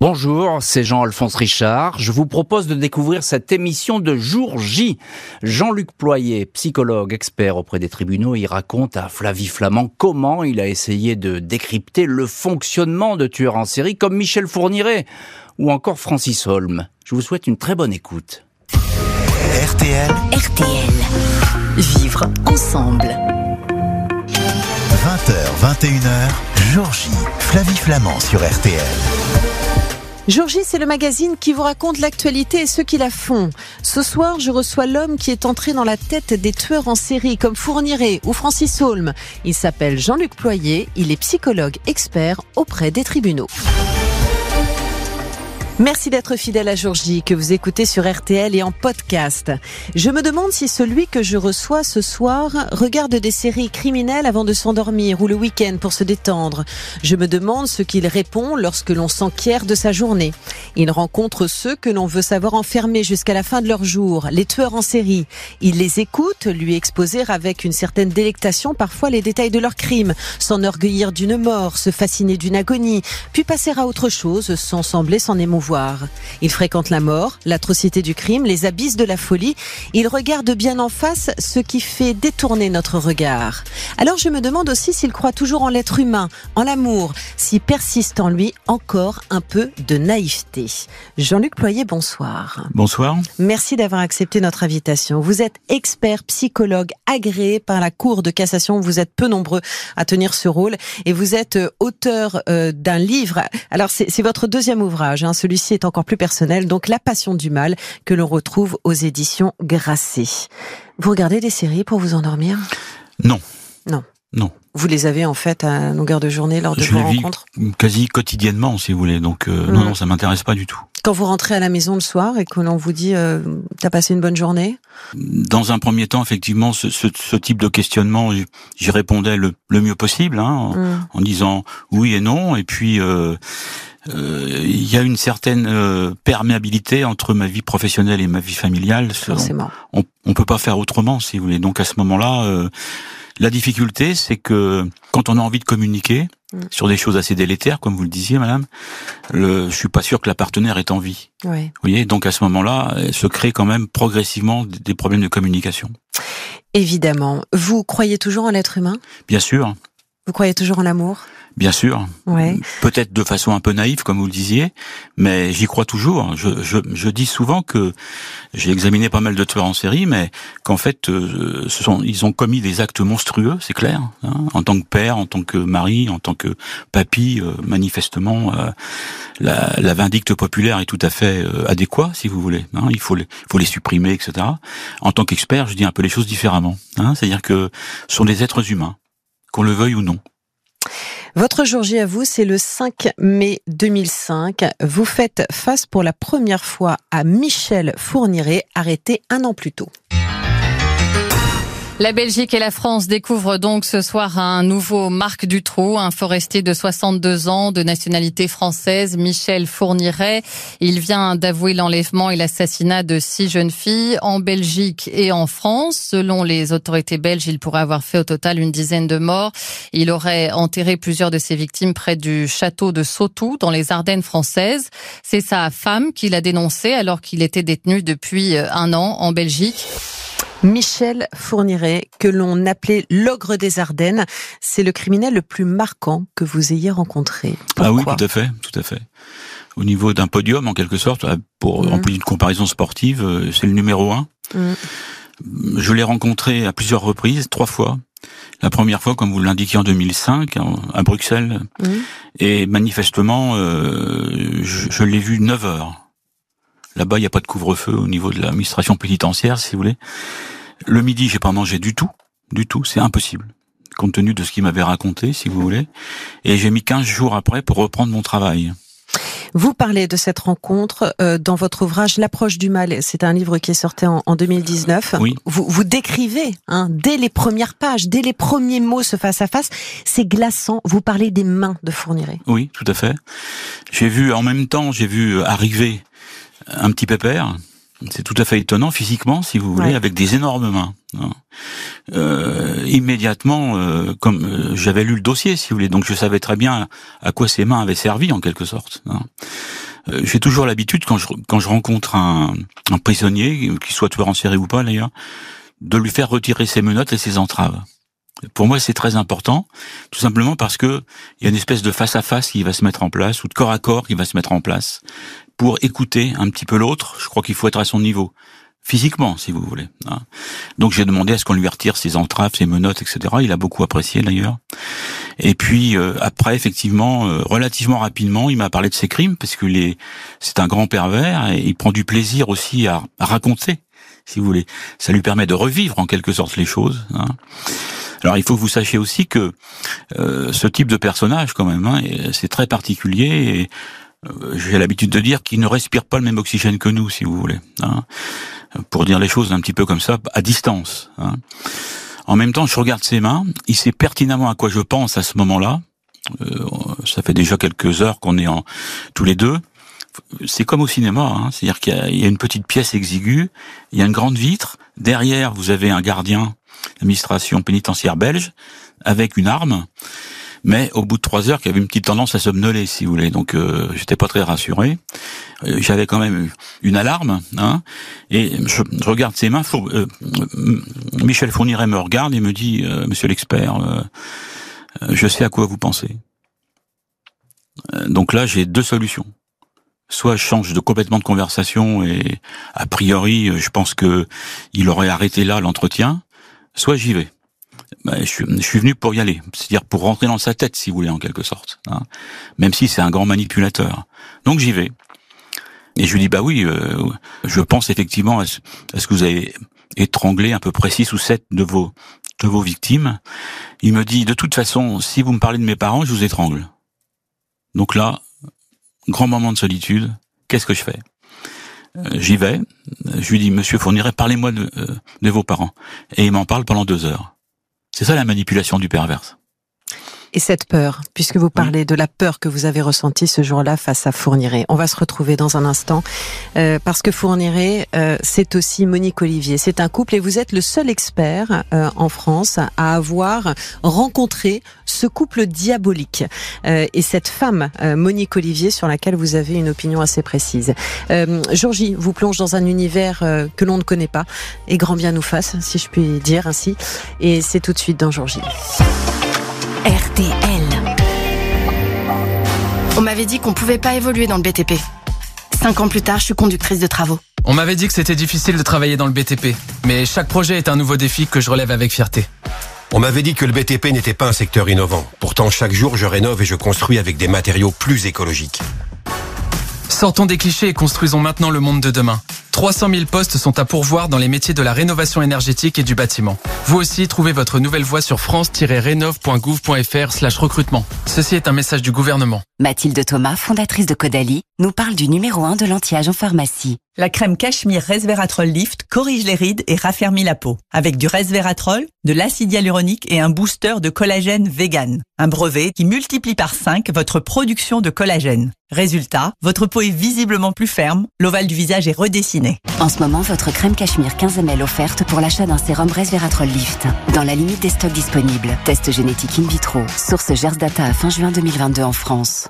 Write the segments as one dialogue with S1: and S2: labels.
S1: Bonjour, c'est Jean-Alphonse Richard. Je vous propose de découvrir cette émission de Jour J. Jean-Luc Ployer, psychologue expert auprès des tribunaux, il raconte à Flavie Flamand comment il a essayé de décrypter le fonctionnement de tueurs en série comme Michel Fourniret ou encore Francis Holm. Je vous souhaite une très bonne écoute.
S2: RTL.
S3: RTL. Vivre ensemble.
S2: 20h, 21h, Jour J. Flavie Flamand sur RTL.
S4: Jour J, c'est le magazine qui vous raconte l'actualité et ceux qui la font. Ce soir, je reçois l'homme qui est entré dans la tête des tueurs en série comme Fourniret ou Francis Holm. Il s'appelle Jean-Luc Ployer, il est psychologue expert auprès des tribunaux. Merci d'être fidèle à Jour J, que vous écoutez sur RTL et en podcast. Je me demande si celui que je reçois ce soir regarde des séries criminelles avant de s'endormir ou le week-end pour se détendre. Je me demande ce qu'il répond lorsque l'on s'enquiert de sa journée. Il rencontre ceux que l'on veut savoir enfermer jusqu'à la fin de leur jour, les tueurs en série. Il les écoute, lui exposer avec une certaine délectation parfois les détails de leurs crimes, s'enorgueillir d'une mort, se fasciner d'une agonie, puis passer à autre chose sans sembler s'en émouvoir. Il fréquente la mort, l'atrocité du crime, les abysses de la folie. Il regarde bien en face ce qui fait détourner notre regard. Alors je me demande aussi s'il croit toujours en l'être humain, en l'amour, s'il persiste en lui encore un peu de naïveté. Jean-Luc Ployer, bonsoir.
S5: Bonsoir.
S4: Merci d'avoir accepté notre invitation. Vous êtes expert psychologue agréé par la Cour de cassation. Vous êtes peu nombreux à tenir ce rôle et vous êtes euh, auteur euh, d'un livre. Alors c'est votre deuxième ouvrage, hein, celui est encore plus personnel, donc La Passion du Mal, que l'on retrouve aux éditions Grasset. Vous regardez des séries pour vous endormir?
S5: Non.
S4: Non.
S5: Non.
S4: Vous les avez en fait à longueur de journée lors de
S5: Je
S4: vos
S5: les vis
S4: rencontres?
S5: quasi quotidiennement, si vous voulez. Donc euh, non, non, ça m'intéresse pas du tout.
S4: Quand vous rentrez à la maison le soir et que l'on vous dit euh, t'as passé une bonne journée?
S5: Dans un premier temps, effectivement, ce, ce, ce type de questionnement, j'y- répondais le, le mieux possible, hein, en,
S4: Mm.
S5: en disant oui et non. Et puis euh, il y a une certaine euh, perméabilité entre ma vie professionnelle et ma vie familiale.
S4: Forcément.
S5: on, on peut pas faire autrement, si vous voulez. Donc à ce moment-là, euh, la difficulté, c'est que quand on a envie de communiquer
S4: Mm.
S5: sur des choses assez délétères, comme vous le disiez, madame, le, je suis pas sûr que la partenaire est en vie.
S4: Ouais.
S5: Vous voyez, donc à ce moment-là, euh, se créent quand même progressivement des problèmes de communication.
S4: Évidemment. Vous croyez toujours en l'être humain?
S5: Bien sûr,
S4: Vous croyez toujours en l'amour?
S5: Bien sûr.
S4: Ouais.
S5: Peut-être de façon un peu naïve, comme vous le disiez, mais j'y crois toujours. Je, je, je dis souvent que j'ai examiné pas mal de tueurs en série, mais qu'en fait, euh, ce sont, ils ont commis des actes monstrueux, c'est clair. hein, en tant que père, en tant que mari, en tant que papy, euh, manifestement, euh, la, la vindicte populaire est tout à fait euh, adéquat, si vous voulez. hein, il faut les, faut les supprimer, etc. En tant qu'expert, je dis un peu les choses différemment. hein, C'est-à-dire que ce sont des êtres humains, qu'on le veuille ou non.
S4: Votre jour J à vous, c'est le 5 mai 2005. Vous faites face pour la première fois à Michel Fourniret, arrêté un an plus tôt.
S6: La Belgique et la France découvrent donc ce soir un nouveau Marc Dutroux, un forestier de 62 ans de nationalité française, Michel Fourniret. Il vient d'avouer l'enlèvement et l'assassinat de six jeunes filles en Belgique et en France. Selon les autorités belges, il pourrait avoir fait au total une dizaine de morts. Il aurait enterré plusieurs de ses victimes près du château de Sautou, dans les Ardennes françaises. C'est sa femme qui l'a dénoncé alors qu'il était détenu depuis un an en Belgique.
S4: Michel Fourniret, que l'on appelait l'ogre des Ardennes, c'est le criminel le plus marquant que vous ayez rencontré.
S5: ah oui, tout à fait, tout à fait. Au niveau d'un podium, en quelque sorte, euh, pour
S4: Mhm.
S5: employer une comparaison sportive, euh, c'est le numéro un.
S4: Mm.
S5: Je l'ai rencontré à plusieurs reprises, trois fois. La première fois, comme vous l'indiquiez, en 2005, en- à Bruxelles.
S4: Mm.
S5: Et manifestement, euh, je, je l'ai vu 9 heures. Là-bas, il n'y a pas de couvre-feu au niveau de l'administration pénitentiaire, si vous voulez. Le midi, j'ai pas mangé du tout. Du tout, c'est impossible. Compte tenu de ce qu'il m'avait raconté, si vous voulez. Et j'ai mis 15 jours après pour reprendre mon travail.
S4: Vous parlez de cette rencontre euh, dans votre ouvrage L'approche du mal. C'est un livre qui est sorti en, en 2019.
S5: Oui.
S4: Vous, vous décrivez, hein, dès les premières pages, dès les premiers mots, ce face à face, c'est glaçant. Vous parlez des mains de Fourniret.
S5: Oui, tout à fait. J'ai vu, en même temps, j'ai vu arriver un petit pépère. C'est tout à fait étonnant physiquement, si vous voulez,
S4: Ouais.
S5: avec des énormes mains. hein. Euh, immédiatement, euh, comme euh, j'avais lu le dossier, si vous voulez, donc je savais très bien à quoi ces mains avaient servi en quelque sorte. hein. Euh, j'ai toujours l'habitude quand je quand je rencontre un, un prisonnier, qu'il soit tueur en série ou pas d'ailleurs, de lui faire retirer ses menottes et ses entraves. Pour moi, c'est très important, tout simplement parce que il y a une espèce de face à face qui va se mettre en place ou de corps à corps qui va se mettre en place pour écouter un petit peu l'autre. Je crois qu'il faut être à son niveau physiquement, si vous voulez. Hein. Donc j'ai demandé à ce qu'on lui retire ses entraves, ses menottes, etc. Il a beaucoup apprécié d'ailleurs. Et puis euh, après, effectivement, euh, relativement rapidement, il m'a parlé de ses crimes parce que c'est un grand pervers et il prend du plaisir aussi à, raconter, si vous voulez. Ça lui permet de revivre en quelque sorte les choses. Hein. Alors il faut que vous sachiez aussi que euh, ce type de personnage, quand même, hein, c'est très particulier. Et, j'ai l'habitude de dire qu'il ne respire pas le même oxygène que nous, si vous voulez. Hein pour dire les choses un petit peu comme ça, à distance. Hein. En même temps, je regarde ses mains, il sait pertinemment à quoi je pense à ce moment-là. Euh, ça fait déjà quelques heures qu'on est en tous les deux. C'est comme au cinéma, hein. c'est-à-dire qu'il y, a une petite pièce exiguë, il y a une grande vitre, derrière vous avez un gardien d'administration pénitentiaire belge avec une arme, mais au bout de trois heures, qui avait une petite tendance à somnoler, si vous voulez. Donc, euh, j'étais pas très rassuré. Euh, j'avais quand même une alarme, hein, et je, regarde ses mains. Euh, Michel Fourniret me regarde et me dit, euh, Monsieur l'expert, je sais à quoi vous pensez. Donc là, j'ai deux solutions. Soit je change de complètement de conversation et a priori, je pense que il aurait arrêté là l'entretien. Soit j'y vais. Ben, je, suis, je, suis, venu pour y aller, c'est-à-dire pour rentrer dans sa tête, si vous voulez, en quelque sorte. Hein. Même si c'est un grand manipulateur. Donc j'y vais. Et je lui dis, bah oui, euh, je pense effectivement à ce, que vous avez étranglé à peu près six ou sept de vos de vos victimes. Il me dit, de toute façon, si vous me parlez de mes parents, je vous étrangle. Donc là, grand moment de solitude, qu'est-ce que je fais? Euh, J'y vais, je lui dis, Monsieur Fourniret, parlez-moi de, euh, de vos parents. Et il m'en parle pendant deux heures. C'est ça la manipulation du perverse.
S4: Et cette peur, puisque vous parlez de la peur que vous avez ressentie ce jour-là face à Fourniret. On va se retrouver dans un instant, euh, parce que Fourniret, euh, c'est aussi Monique Olivier. C'est un couple et vous êtes le seul expert euh, en France à avoir rencontré ce couple diabolique et cette femme, Monique Olivier, sur laquelle vous avez une opinion assez précise. Georgie vous plonge dans un univers que l'on ne connaît pas, et grand bien nous fasse, si je puis dire ainsi. Et c'est tout de suite dans Georgie.
S3: RTL. On m'avait dit qu'on pouvait pas évoluer dans le BTP. Cinq ans plus tard, je suis conductrice de travaux.
S7: On m'avait dit que c'était difficile de travailler dans le BTP, mais chaque projet est un nouveau défi que je relève avec fierté.
S8: On m'avait dit que le BTP n'était pas un secteur innovant. Pourtant, chaque jour, je rénove et je construis avec des matériaux plus écologiques.
S7: Sortons des clichés et construisons maintenant le monde de demain. 300 000 postes sont à pourvoir dans les métiers de la rénovation énergétique et du bâtiment. Vous aussi, trouvez votre nouvelle voie sur france-rénov.gouv.fr slash recrutement. Ceci est un message du gouvernement.
S3: Mathilde Thomas, fondatrice de Caudalie, nous parle du numéro 1 de l'anti-âge en pharmacie.
S9: La crème Cachemire Resveratrol Lift corrige les rides et raffermit la peau. Avec du resveratrol, de l'acide hyaluronique et un booster de collagène vegan. Un brevet qui multiplie par 5 votre production de collagène. Résultat, votre peau est visiblement plus ferme, l'ovale du visage est redessiné.
S3: En ce moment, votre crème Cachemire 15 ml offerte pour l'achat d'un sérum Resveratrol Lift. Dans la limite des stocks disponibles. Test génétique in vitro. Source Gers Data à fin juin 2022 en France.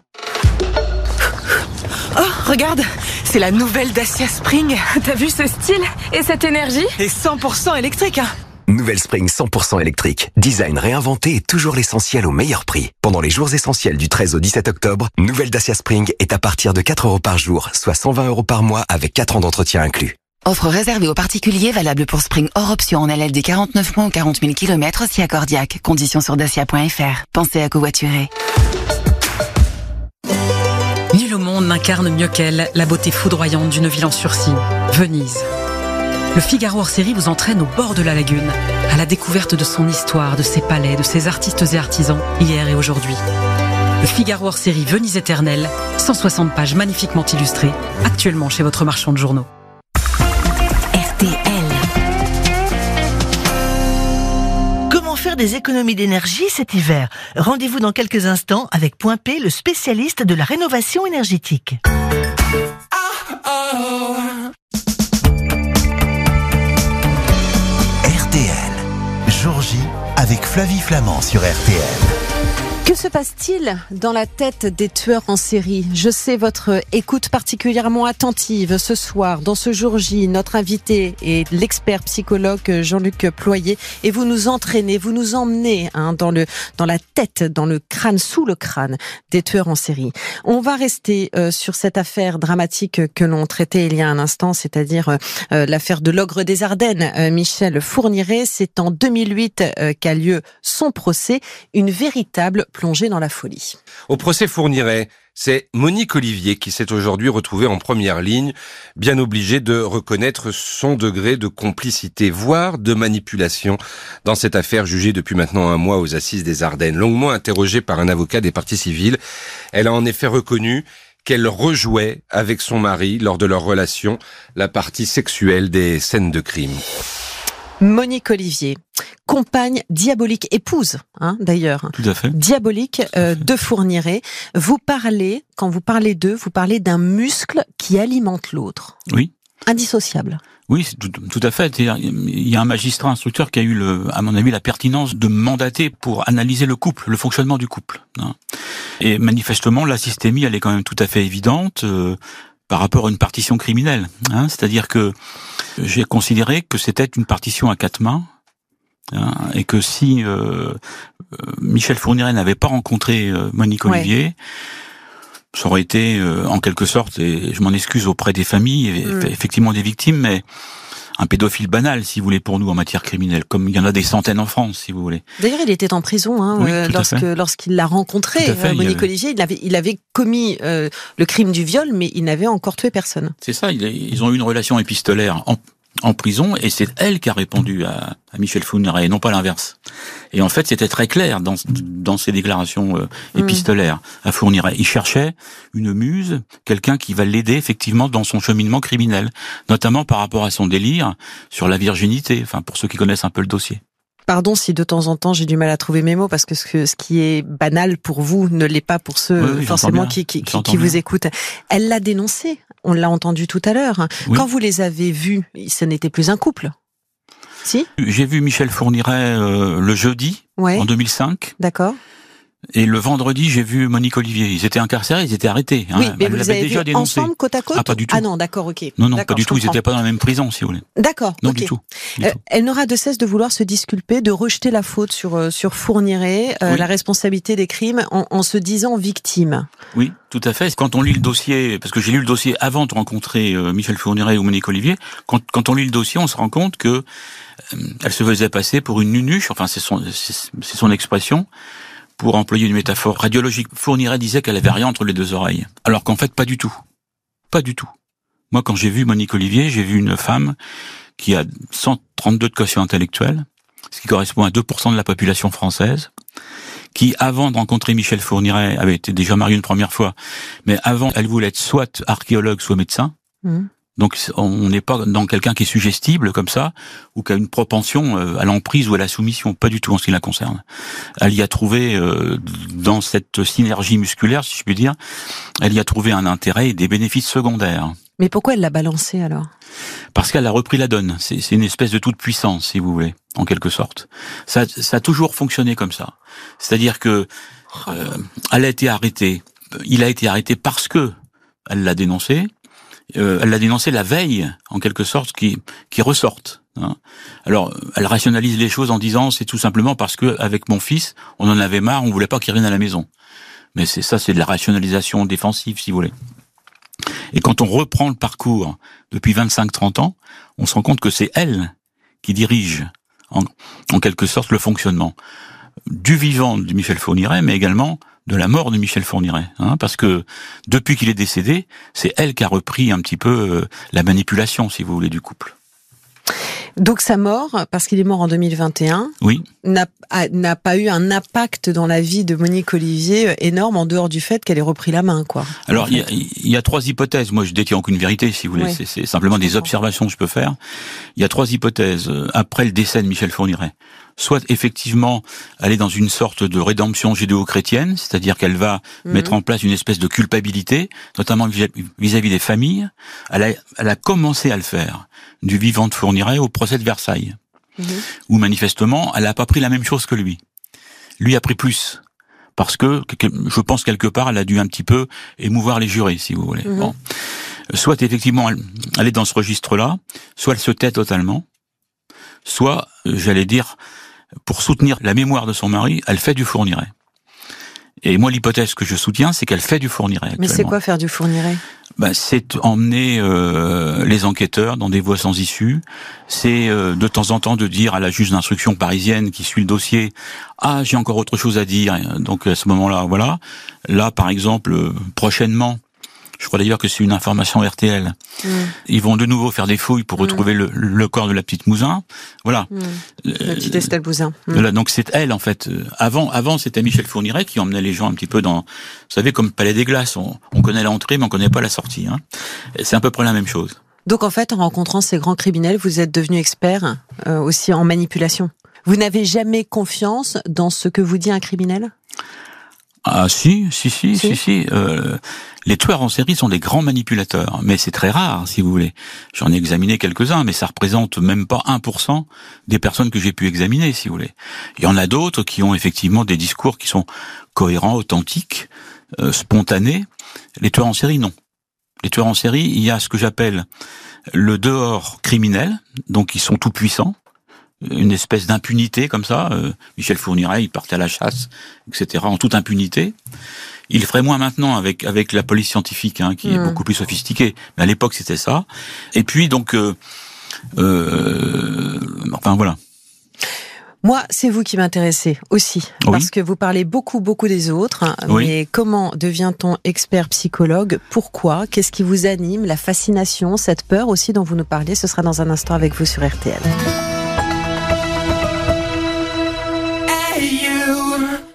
S10: Oh, regarde, c'est la nouvelle Dacia Spring. T'as vu ce style et cette énergie? Et 100% électrique. Hein.
S11: Nouvelle Spring 100% électrique. Design réinventé et toujours l'essentiel au meilleur prix. Pendant les jours essentiels du 13 au 17 octobre, nouvelle Dacia Spring est à partir de 4 euros par jour, soit 120 euros par mois avec 4 ans d'entretien inclus.
S3: Offre réservée aux particuliers valable pour Spring hors option en LLD 49 mois ou 40 000 km si accordiaque. Conditions sur dacia.fr. Pensez à covoiturer.
S12: Nul au monde n'incarne mieux qu'elle la beauté foudroyante d'une ville en sursis, Venise. Le Figaro hors série vous entraîne au bord de la lagune, à la découverte de son histoire, de ses palais, de ses artistes et artisans, hier et aujourd'hui. Le Figaro hors série Venise éternelle, 160 pages magnifiquement illustrées, actuellement chez votre marchand de journaux.
S3: RTL.
S13: Comment faire des économies d'énergie cet hiver? Rendez-vous dans quelques instants avec Point P, le spécialiste de la rénovation énergétique.
S2: Jour J avec Flavie Flamand sur RTL.
S4: Que se passe-t-il dans la tête des tueurs en série? Je sais votre écoute particulièrement attentive ce soir. Dans ce jour J, notre invité est l'expert psychologue Jean-Luc Ployer et vous nous entraînez, vous nous emmenez hein, dans le dans la tête, dans le crâne, sous le crâne des tueurs en série. On va rester euh, sur cette affaire dramatique que l'on traitait il y a un instant, c'est-à-dire euh, l'affaire de l'ogre des Ardennes, euh, Michel Fourniret. C'est en 2008 qu'a lieu son procès, une véritable plongée dans la folie.
S14: Au procès Fourniret, c'est Monique Olivier qui s'est aujourd'hui retrouvée en première ligne, bien obligée de reconnaître son degré de complicité, voire de manipulation dans cette affaire jugée depuis maintenant un mois aux assises des Ardennes. Longuement interrogée par un avocat des parties civiles, elle a en effet reconnu qu'elle rejouait avec son mari lors de leur relation la partie sexuelle des scènes de crime.
S4: Monique Olivier, compagne diabolique, épouse hein, d'ailleurs,
S5: Tout à fait.
S4: diabolique euh, de Fourniret. Vous parlez, quand vous parlez d'eux, vous parlez d'un muscle qui alimente l'autre.
S5: Oui.
S4: Indissociable.
S5: Oui, tout, tout, à fait. Il y a un magistrat instructeur qui a eu, le, à mon avis, la pertinence de mandater pour analyser le couple, le fonctionnement du couple. Hein. Et manifestement, la systémie, elle est quand même tout à fait évidente. Par rapport à une partition criminelle. Hein, C'est-à-dire que j'ai considéré que c'était une partition à quatre mains, hein, et que si euh, euh Michel Fourniret n'avait pas rencontré euh, Monique Olivier, ça aurait été euh, en quelque sorte, et je m'en excuse auprès des familles, et,
S4: Mm.
S5: effectivement des victimes, mais un pédophile banal, si vous voulez, pour nous en matière criminelle, comme il y en a des centaines en France, si vous voulez.
S4: D'ailleurs, il était en prison hein,
S5: Oui,
S4: euh, lorsque lorsqu'il l'a rencontré,
S5: fait,
S4: euh,
S5: il
S4: Monique
S5: avait-
S4: Olivier. Il avait il avait commis euh, le crime du viol, mais il n'avait encore tué personne.
S5: C'est ça, il- ils ont eu une relation épistolaire en, en prison et c'est elle qui a répondu à, à Michel Fourniret et non pas l'inverse. Et en fait, c'était très clair dans, dans ses déclarations euh,
S4: Mm.
S5: épistolaires à Fourniret. Il cherchait une muse, quelqu'un qui va l'aider effectivement dans son cheminement criminel, notamment par rapport à son délire sur la virginité, enfin pour ceux qui connaissent un peu le dossier.
S4: Pardon si de temps en temps j'ai du mal à trouver mes mots parce que ce, qui est banal pour vous ne l'est pas pour ceux
S5: Oui, oui, j'entends
S4: forcément qui, qui, vous écoutent. Elle l'a dénoncé. On l'a entendu tout à l'heure.
S5: Oui.
S4: Quand vous les avez vus, ce n'était plus un couple. Si?
S5: J'ai vu Michel Fourniret euh, le jeudi
S4: Ouais.
S5: en 2005
S4: D'accord.
S5: Et le vendredi j'ai vu Monique Olivier. Ils étaient incarcérés, ils étaient arrêtés. hein.
S4: oui, mais
S5: Elle
S4: vous les
S5: l'avait
S4: avez
S5: déjà dénoncé.
S4: ensemble côte à côte
S5: Ah, pas du tout.
S4: Ah non, d'accord, ok.
S5: Non, non, pas
S4: D'accord,
S5: du
S4: je
S5: tout. Ils
S4: comprends.
S5: n'étaient pas dans la même prison, si vous voulez.
S4: D'accord.
S5: Non,
S4: ok.
S5: du tout. Du
S4: Euh,
S5: tout.
S4: elle n'aura de cesse de vouloir se disculper, de rejeter la faute sur euh, sur Fourniret, euh,
S5: Oui.
S4: la responsabilité des crimes, en, en se disant victime.
S5: Oui, tout à fait. Quand on lit le dossier, parce que j'ai lu le dossier avant de rencontrer euh, Michel Fourniret ou Monique Olivier, quand, quand on lit le dossier, on se rend compte que euh, elle se faisait passer pour une nunuche, enfin c'est son, c'est c'est son expression, pour employer une métaphore radiologique. Fourniret disait qu'elle avait rien entre les deux oreilles, alors qu'en fait pas du tout. Pas du tout. Moi, quand j'ai vu Monique Olivier, j'ai vu une femme qui a 132 de quotient intellectuel, ce qui correspond à 2% de la population française, qui, avant de rencontrer Michel Fourniret, avait été déjà mariée une première fois, mais avant, elle voulait être soit archéologue, soit médecin.
S4: Mhm.
S5: Donc, on n'est pas dans quelqu'un qui est suggestible comme ça, ou qui a une propension euh, à l'emprise ou à la soumission, pas du tout en ce qui la concerne. Elle y a trouvé, euh, dans cette synergie musculaire, si je puis dire, elle y a trouvé un intérêt et des bénéfices secondaires.
S4: Mais pourquoi elle l'a balancé alors?
S5: Parce qu'elle a repris la donne. C'est c'est une espèce de toute puissance, si vous voulez, en quelque sorte. Ça, ça a toujours fonctionné comme ça. C'est-à-dire que euh, elle a été arrêtée. Il a été arrêté parce que elle l'a dénoncé. Euh, elle l'a dénoncé la veille, en quelque sorte, qui qui ressorte. hein. Alors, elle rationalise les choses en disant c'est tout simplement parce que avec mon fils, on en avait marre, on voulait pas qu'il revienne à la maison. Mais c'est ça, c'est de la rationalisation défensive, si vous voulez. Et quand on reprend le parcours depuis 25-30 ans, on se rend compte que c'est elle qui dirige en, en quelque sorte le fonctionnement du vivant de Michel Fourniret, mais également de la mort de Michel Fourniret. Hein, parce que depuis qu'il est décédé, c'est elle qui a repris un petit peu euh, la manipulation, si vous voulez, du couple.
S4: Donc sa mort, parce qu'il est mort en 2021,
S5: Oui.
S4: n'a pas eu un impact dans la vie de Monique Olivier euh, énorme en dehors du fait qu'elle ait repris la main, quoi.
S5: Alors, il y, a, il y a trois hypothèses. Moi, je détiens aucune vérité, si vous voulez. C'est simplement des observations que je peux faire. Il y a trois hypothèses. euh, Après le décès de Michel Fourniret, soit effectivement, elle est dans une sorte de rédemption judéo-chrétienne, c'est-à-dire qu'elle va
S4: Mhm.
S5: mettre en place une espèce de culpabilité, notamment vis- vis-à-vis des familles. Elle a, elle a commencé à le faire du vivant de Fourniret au procès de Versailles,
S4: Mhm.
S5: où manifestement, elle n'a pas pris la même chose que lui. Lui a pris plus parce que je pense quelque part elle a dû un petit peu émouvoir les jurés, si vous voulez.
S4: Mhm.
S5: Bon. Soit effectivement elle, elle est dans ce registre-là, soit elle se tait totalement, soit, euh, j'allais dire, pour soutenir la mémoire de son mari, elle fait du fourniret. Et moi, l'hypothèse que je soutiens, c'est qu'elle fait du fourniret.
S4: Mais c'est quoi faire du fourniret
S5: Ben, c'est emmener euh, les enquêteurs dans des voies sans issue. C'est euh, de temps en temps de dire à la juge d'instruction parisienne qui suit le dossier ah j'ai encore autre chose à dire. Donc à ce moment-là, voilà. Là, par exemple, euh, prochainement. Je crois d'ailleurs que c'est une information RTL.
S4: Mm.
S5: Ils vont de nouveau faire des fouilles pour retrouver le, le corps de la petite Mouzin. Voilà.
S4: Mm.
S5: Euh,
S4: La petite Estelle Bouzin. Mm.
S5: Voilà, donc c'est elle en fait. Euh, Avant, avant c'était Michel Fourniret qui emmenait les gens un petit peu dans, vous savez, comme Palais des Glaces. On, on connaît l'entrée, mais on connaît pas la sortie. Hein. C'est à peu près la même chose.
S4: Donc en fait, en rencontrant ces grands criminels, vous êtes devenu expert euh, aussi en manipulation. Vous n'avez jamais confiance dans ce que vous dit un criminel?
S5: Ah si, si, si, si, si. euh, les tueurs en série sont des grands manipulateurs, mais c'est très rare, si vous voulez. J'en ai examiné quelques-uns, mais ça représente même pas 1% des personnes que j'ai pu examiner, si vous voulez. Il y en a d'autres qui ont effectivement des discours qui sont cohérents, authentiques, euh, spontanés. Les tueurs en série, non. Les tueurs en série, il y a ce que j'appelle le dehors criminel, donc ils sont tout puissants, une espèce d'impunité comme ça. Euh, Michel Fourniret, il partait à la chasse, etc., en toute impunité. Il ferait moins maintenant avec avec la police scientifique, hein, qui est
S4: Mm.
S5: beaucoup plus sophistiquée. Mais à l'époque, c'était ça. Et puis donc, euh, euh, enfin voilà.
S4: Moi, c'est vous qui m'intéressez aussi,
S5: Oui.
S4: parce que vous parlez beaucoup, beaucoup des autres. hein,
S5: Oui.
S4: Mais comment devient-on expert psychologue? Pourquoi? Qu'est-ce qui vous anime? La fascination, cette peur aussi dont vous nous parlez, ce sera dans un instant avec vous sur RTL.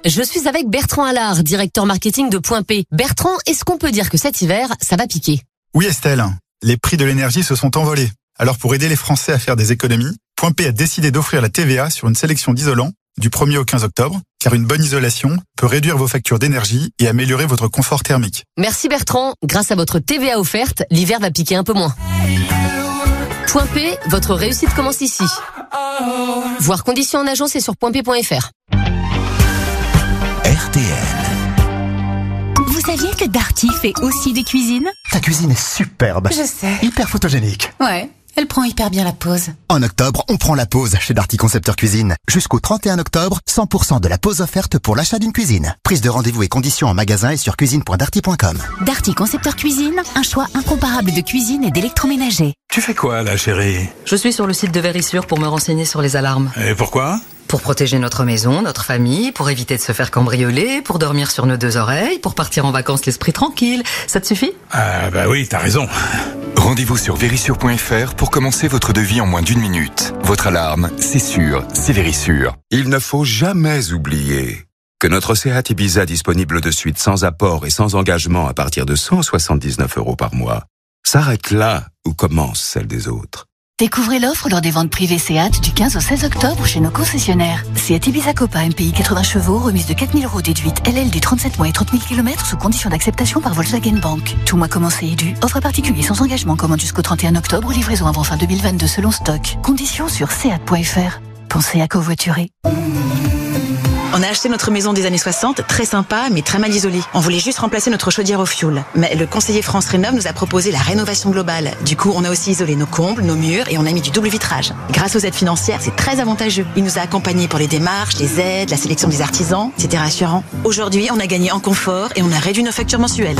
S15: Je suis avec Bertrand Allard, directeur marketing de Point P. Bertrand, est-ce qu'on peut dire que cet hiver, ça va piquer?
S16: Oui Estelle, les prix de l'énergie se sont envolés. Alors pour aider les Français à faire des économies, Point P a décidé d'offrir la TVA sur une sélection d'isolants du 1er au 15 octobre, car une bonne isolation peut réduire vos factures d'énergie et améliorer votre confort thermique.
S15: Merci Bertrand, grâce à votre TVA offerte, l'hiver va piquer un peu moins. Point P, votre réussite commence ici. Voir conditions en agence et sur pointp.fr.
S2: RTL.
S17: Vous saviez que Darty fait aussi des cuisines?
S18: Ta cuisine est superbe.
S17: Je sais.
S18: Hyper photogénique.
S17: Ouais, elle prend hyper bien la pause.
S18: En octobre, on prend la pause chez Darty Concepteur Cuisine. Jusqu'au 31 octobre, 100% de la pause offerte pour l'achat d'une cuisine. Prise de rendez-vous et conditions en magasin et sur cuisine.darty.com.
S17: Darty Concepteur Cuisine, un choix incomparable de cuisine et d'électroménager.
S19: Tu fais quoi là, chérie?
S20: Je suis sur le site de Vérissure pour me renseigner sur les alarmes.
S19: Et pourquoi?
S20: Pour protéger notre maison, notre famille, pour éviter de se faire cambrioler, pour dormir sur nos deux oreilles, pour partir en vacances l'esprit tranquille. Ça te suffit?
S19: Ah bah oui, t'as raison.
S21: Rendez-vous sur vérissure.fr pour commencer votre devis en moins d'une minute. Votre alarme, c'est sûr, c'est Vérissure.
S22: Il ne faut jamais oublier que notre Seat Ibiza disponible de suite sans apport et sans engagement à partir de 179 euros par mois s'arrête là où commence celle des autres.
S17: Découvrez l'offre lors des ventes privées Seat du 15 au 16 octobre chez nos concessionnaires. Seat Ibiza Copa MPI 80 chevaux, remise de 4000 euros déduite LL du 37 mois et 30 000 km sous condition d'acceptation par Volkswagen Bank. Tout mois commencé et dû. Offre particulier sans engagement commande jusqu'au 31 octobre, livraison avant fin 2022 selon stock. Conditions sur seat.fr. Pensez à covoiturer.
S23: On a acheté notre maison des années 60, très sympa, mais très mal isolée. On voulait juste remplacer notre chaudière au fioul. Mais le conseiller France Rénov nous a proposé la rénovation globale. Du coup, on a aussi isolé nos combles, nos murs et on a mis du double vitrage. Grâce aux aides financières, c'est très avantageux. Il nous a accompagnés pour les démarches, les aides, la sélection des artisans. C'était rassurant. Aujourd'hui, on a gagné en confort et on a réduit nos factures mensuelles.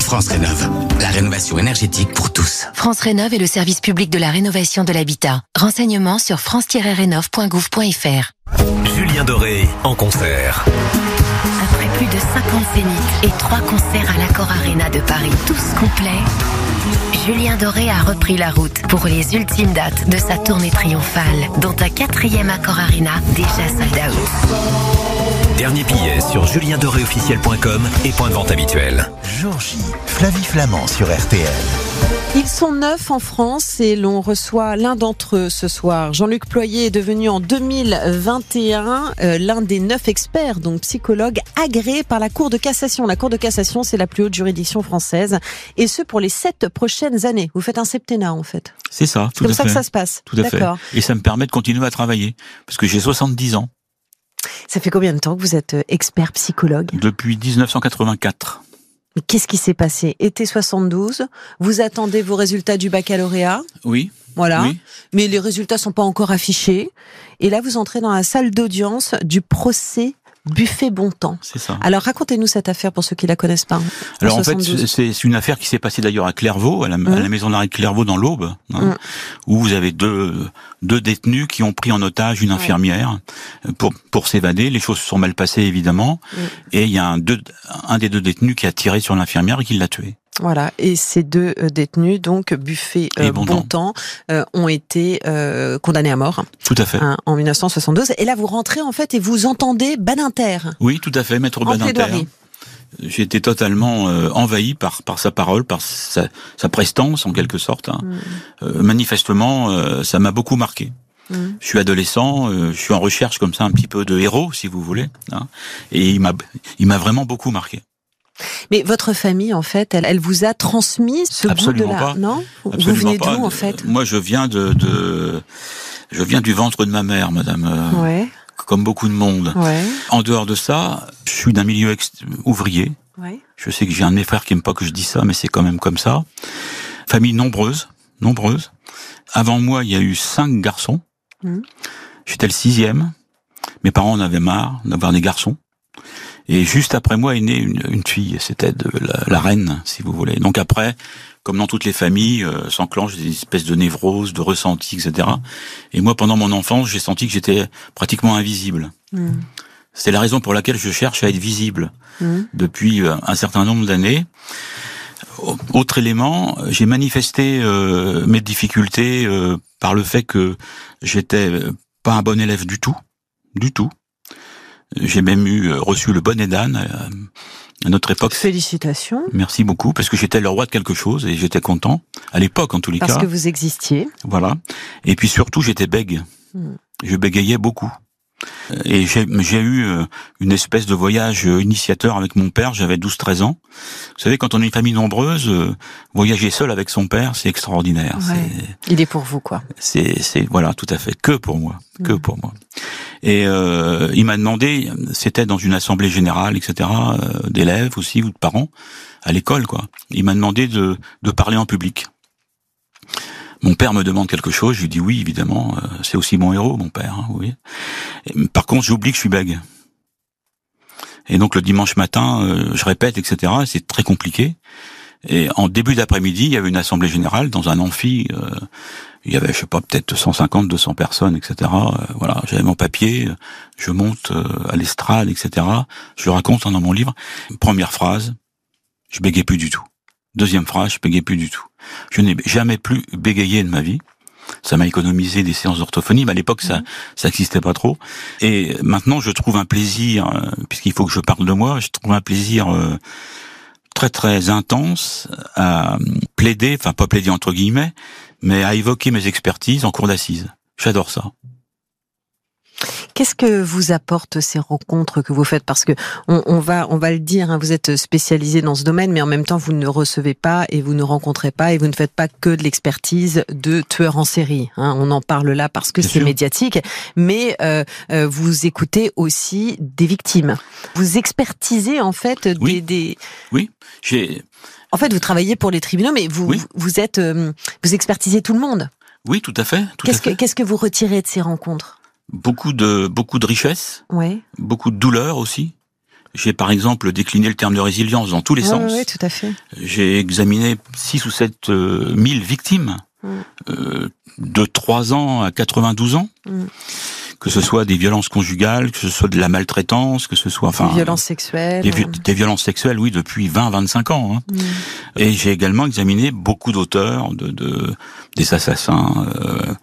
S24: France Rénov, la rénovation énergétique pour tous.
S17: France Rénov est le service public de la rénovation de l'habitat. Renseignements sur france-rénov.gouv.fr.
S25: Julien Doré en concert.
S17: Après plus de 50 zéniths et 3 concerts à l'Accor Arena de Paris, tous complets, Julien Doré a repris la route pour les ultimes dates de sa tournée triomphale, dont un quatrième Accor Arena déjà sold out.
S25: Dernier billet sur juliendoréofficiel.com et point de vente habituel.
S2: Jour J, Flavie Flamand sur RTL.
S4: Ils sont neuf en France et l'on reçoit l'un d'entre eux ce soir. Jean-Luc Ployer est devenu en 2021 euh, l'un des neuf experts, donc psychologue agréé par la Cour de cassation. La Cour de cassation, c'est la plus haute juridiction française et ce pour les sept prochaines années. Vous faites un septennat en fait.
S5: C'est ça,
S4: C'est comme
S5: à
S4: ça
S5: fait.
S4: que ça se passe.
S5: Tout à fait. Et ça me permet de continuer à travailler parce que j'ai 70 ans.
S4: Ça fait combien de temps que vous êtes euh, expert psychologue
S5: Depuis 1984.
S4: Mais qu'est-ce qui s'est passé? Été 72, vous attendez vos résultats du baccalauréat?
S5: Oui.
S4: Voilà.
S5: Oui.
S4: Mais les résultats sont pas encore affichés. Et là, vous entrez dans la salle d'audience du procès Buffet Bontemps.
S5: C'est ça.
S4: Alors racontez-nous cette affaire pour ceux qui la connaissent pas.
S5: Alors en fait, c'est une affaire qui s'est passée d'ailleurs à Clairvaux, à la, à la maison d'arrêt de Clairvaux dans l'Aube, hein,
S4: Mm.
S5: où vous avez deux deux détenus qui ont pris en otage une infirmière pour pour s'évader. Les choses se sont mal passées évidemment, et il y a un deux un des deux détenus qui a tiré sur l'infirmière et qui l'a tué.
S4: Voilà, et ces deux euh, détenus, donc Buffet euh,
S5: Et Bontemps.
S4: Euh, ont été euh, condamnés à mort
S5: Tout à fait.
S4: hein, en 1972. Et là, vous rentrez en fait et vous entendez Badinter.
S5: Oui, tout à fait, maître
S4: En
S5: Badinter.
S4: plaidoirie.
S5: J'ai été totalement euh, envahi par par sa parole, par sa, sa prestance en quelque sorte. hein. Euh, manifestement, euh, ça m'a beaucoup marqué.
S4: Mm.
S5: Je suis adolescent, euh, je suis en recherche comme ça un petit peu de héros, si vous voulez, hein. et il m'a il m'a vraiment beaucoup marqué.
S4: Mais votre famille, en fait, elle, elle vous a transmis ce
S5: Absolument
S4: goût de la...
S5: pas.
S4: Non Vous venez d'où, en fait
S5: Moi, je viens de, de je viens du ventre de ma mère, madame. euh,
S4: Ouais,
S5: Comme beaucoup de monde.
S4: ouais,
S5: En dehors de ça, je suis d'un milieu ex- ouvrier.
S4: ouais.
S5: Je sais que j'ai un de mes frères qui aime pas que je dise ça, mais c'est quand même comme ça. Famille nombreuse, nombreuse. Avant moi, il y a eu cinq garçons.
S4: Mhm.
S5: J'étais le sixième. Mes parents en avaient marre d'avoir des garçons. Et juste après moi est née une, une fille. C'était de la, la reine, si vous voulez. Donc après, comme dans toutes les familles, euh, s'enclenchent des espèces de névroses, de ressentis, etc. Et moi, pendant mon enfance, j'ai senti que j'étais pratiquement invisible.
S4: Mm.
S5: C'est la raison pour laquelle je cherche à être visible
S4: Mm.
S5: depuis euh, un certain nombre d'années. Au- Autre élément, j'ai manifesté euh, mes difficultés euh, par le fait que j'étais euh, pas un bon élève du tout, du tout. J'ai même eu euh, reçu le bonnet d'âne euh, à notre époque.
S4: Félicitations.
S5: Merci beaucoup parce que j'étais le roi de quelque chose et j'étais content à l'époque en tous les
S4: Parce
S5: cas.
S4: que vous existiez.
S5: Voilà. Et puis surtout, j'étais bègue.
S4: Mm.
S5: Je bégayais beaucoup. Et j'ai j'ai eu euh, une espèce de voyage euh, initiateur avec mon père, j'avais 12-13 ans. Vous savez, quand on est une famille nombreuse, euh, voyager seul avec son père, c'est extraordinaire.
S4: Ouais. Il est pour vous, quoi.
S5: C'est, c'est voilà, tout à fait, que pour moi, que
S4: Mm.
S5: pour moi. Et euh, il m'a demandé, c'était dans une assemblée générale, etc., euh, d'élèves aussi ou de parents à l'école, quoi. Il m'a demandé de, de parler en public. Mon père me demande quelque chose, je lui dis oui, évidemment, euh, c'est aussi mon héros, mon père, hein, vous voyez. Par contre, j'oublie que je suis bègue. Et donc le dimanche matin, euh, je répète, etc. et C'est très compliqué. Et en début d'après-midi, il y avait une assemblée générale dans un amphi. euh, il y avait, je sais pas, peut-être 150, 200 personnes, etc. Euh, voilà, j'avais mon papier, je monte à l'estrade, etc. Je raconte hein, dans mon livre. Première phrase, je bégayais plus du tout. Deuxième phrase, je bégayais plus du tout. Je n'ai jamais plus bégayé de ma vie. Ça m'a économisé des séances d'orthophonie, mais à l'époque ça ça n'existait pas trop. Et maintenant je trouve un plaisir, euh, puisqu'il faut que je parle de moi, je trouve un plaisir euh, très très intense à plaider, enfin pas plaider entre guillemets, mais à évoquer mes expertises en cours d'assises. J'adore ça.
S4: Qu'est-ce que vous apportent ces rencontres que vous faites? Parce que on, on va, on va le dire, hein, vous êtes spécialisé dans ce domaine, mais en même temps, vous ne recevez pas et vous ne rencontrez pas et vous ne faites pas que de l'expertise de tueurs en série. hein. On en parle là parce que c'est médiatique, mais euh, euh, vous écoutez aussi des victimes. Vous expertisez en fait des, des...
S5: Oui, j'ai.
S4: En fait, vous travaillez pour les tribunaux, mais vous, vous êtes, euh, vous expertisez tout le monde.
S5: Oui, tout à fait. Tout à
S4: Qu'est-ce que,
S5: fait.
S4: qu'est-ce que vous retirez de ces rencontres?
S5: Beaucoup de beaucoup de richesse,
S4: Ouais.
S5: beaucoup de douleur aussi. J'ai par exemple décliné le terme de résilience dans tous les
S4: Ouais,
S5: sens.
S4: ouais, tout à fait.
S5: J'ai examiné 6 ou 7 euh, mille victimes
S4: Mm.
S5: euh, de 3 ans à 92 ans,
S4: Mm.
S5: que ce soit des violences conjugales, que ce soit de la maltraitance, que ce soit enfin
S4: Des violences sexuelles.
S5: des violences sexuelles, oui, depuis 20-25 ans. hein.
S4: Mm.
S5: Et j'ai également examiné beaucoup d'auteurs, de, de des assassins, euh,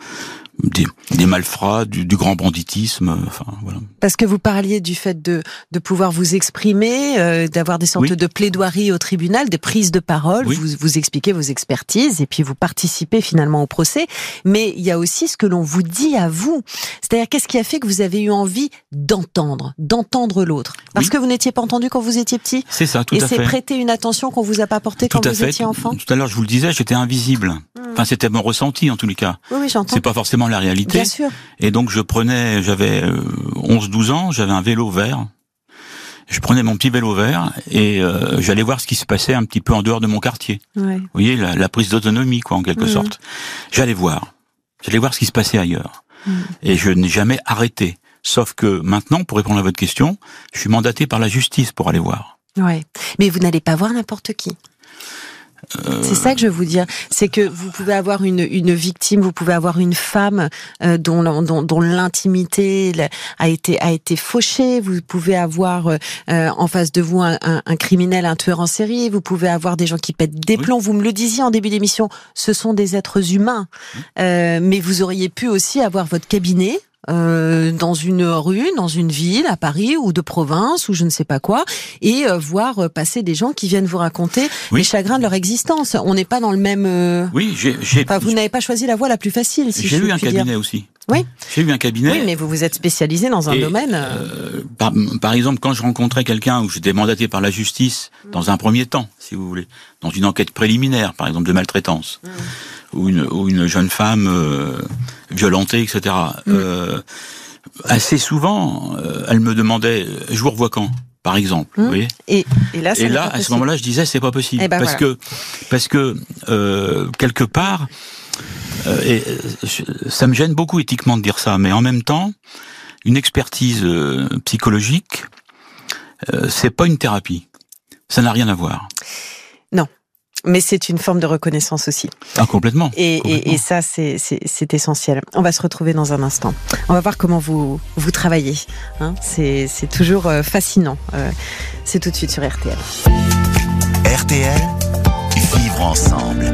S5: des, malfrats, du, du grand banditisme. Enfin, voilà.
S4: Parce que vous parliez du fait de, de pouvoir vous exprimer, euh, d'avoir des sortes
S5: Oui.
S4: de plaidoiries au tribunal, des prises de parole,
S5: Oui.
S4: vous, vous expliquez vos expertises et puis vous participez finalement au procès. Mais il y a aussi ce que l'on vous dit à vous. C'est-à-dire qu'est-ce qui a fait que vous avez eu envie d'entendre, d'entendre l'autre? Parce que vous n'étiez pas entendu quand vous étiez petit?
S5: C'est ça, tout
S4: Et
S5: à
S4: c'est
S5: fait.
S4: prêter une attention qu'on vous a pas portée quand vous
S5: fait.
S4: étiez enfant?
S5: Tout à l'heure, je vous le disais, j'étais invisible. Enfin, c'était mon ressenti en tous les cas.
S4: Oui, oui, j'entends.
S5: C'est pas forcément la réalité.
S4: Bien sûr.
S5: Et donc je prenais, j'avais, euh, 11-12 ans, j'avais un vélo vert. Je prenais mon petit vélo vert et euh, j'allais voir ce qui se passait un petit peu en dehors de mon quartier.
S4: Ouais.
S5: Vous voyez, la, la prise d'autonomie, quoi, en quelque
S4: Mhm.
S5: sorte. J'allais voir. J'allais voir ce qui se passait ailleurs.
S4: Mhm.
S5: Et je n'ai jamais arrêté. Sauf que maintenant, pour répondre à votre question, je suis mandaté par la justice pour aller voir.
S4: Ouais. Mais vous n'allez pas voir n'importe qui.
S5: Euh,
S4: C'est ça que je veux vous dire. C'est que vous pouvez avoir une, une victime, vous pouvez avoir une femme euh, dont, dont, dont l'intimité a été, a été fauchée. Vous pouvez avoir euh, en face de vous un, un- un criminel, un tueur en série. Vous pouvez avoir des gens qui pètent des plombs. Vous me le disiez en début d'émission, ce sont des êtres humains. Euh, mais vous auriez pu aussi avoir votre cabinet euh, dans une rue, dans une ville, à Paris ou de province ou je ne sais pas quoi, et euh, voir euh, passer des gens qui viennent vous raconter les chagrins de leur existence. On n'est pas dans le même. euh,
S5: Oui, j'ai,
S4: Enfin, vous n'avez pas choisi la voie la plus facile. Si
S5: j'ai eu un
S4: dire.
S5: cabinet aussi.
S4: Oui.
S5: J'ai eu un cabinet.
S4: Oui, mais vous vous êtes spécialisé dans un
S5: Et,
S4: domaine. euh,
S5: par, par exemple, quand je rencontrais quelqu'un où j'étais mandaté par la justice, dans un premier temps, si vous voulez, dans une enquête préliminaire, par exemple de maltraitance, ou, une, ou une jeune femme euh, violentée, etc. Euh, assez souvent, euh, elle me demandait, je vous revois quand par exemple, vous voyez
S4: et, et là,
S5: et là, à ce moment-là, je disais c'est pas possible
S4: Eh ben
S5: parce
S4: voilà.
S5: que parce que euh, quelque part, euh, et euh, je- ça me gêne beaucoup éthiquement de dire ça, mais en même temps, une expertise euh, psychologique, euh, c'est pas une thérapie. Ça n'a rien à voir.
S4: Non. Mais c'est une forme de reconnaissance aussi.
S5: Ah, complètement.
S4: Et, et, et ça, c'est- c'est c'est essentiel. On va se retrouver dans un instant. On va voir comment vous, vous travaillez. Hein c'est c'est toujours euh, fascinant. Euh, c'est tout de suite sur RTL.
S2: RTL, vivre ensemble.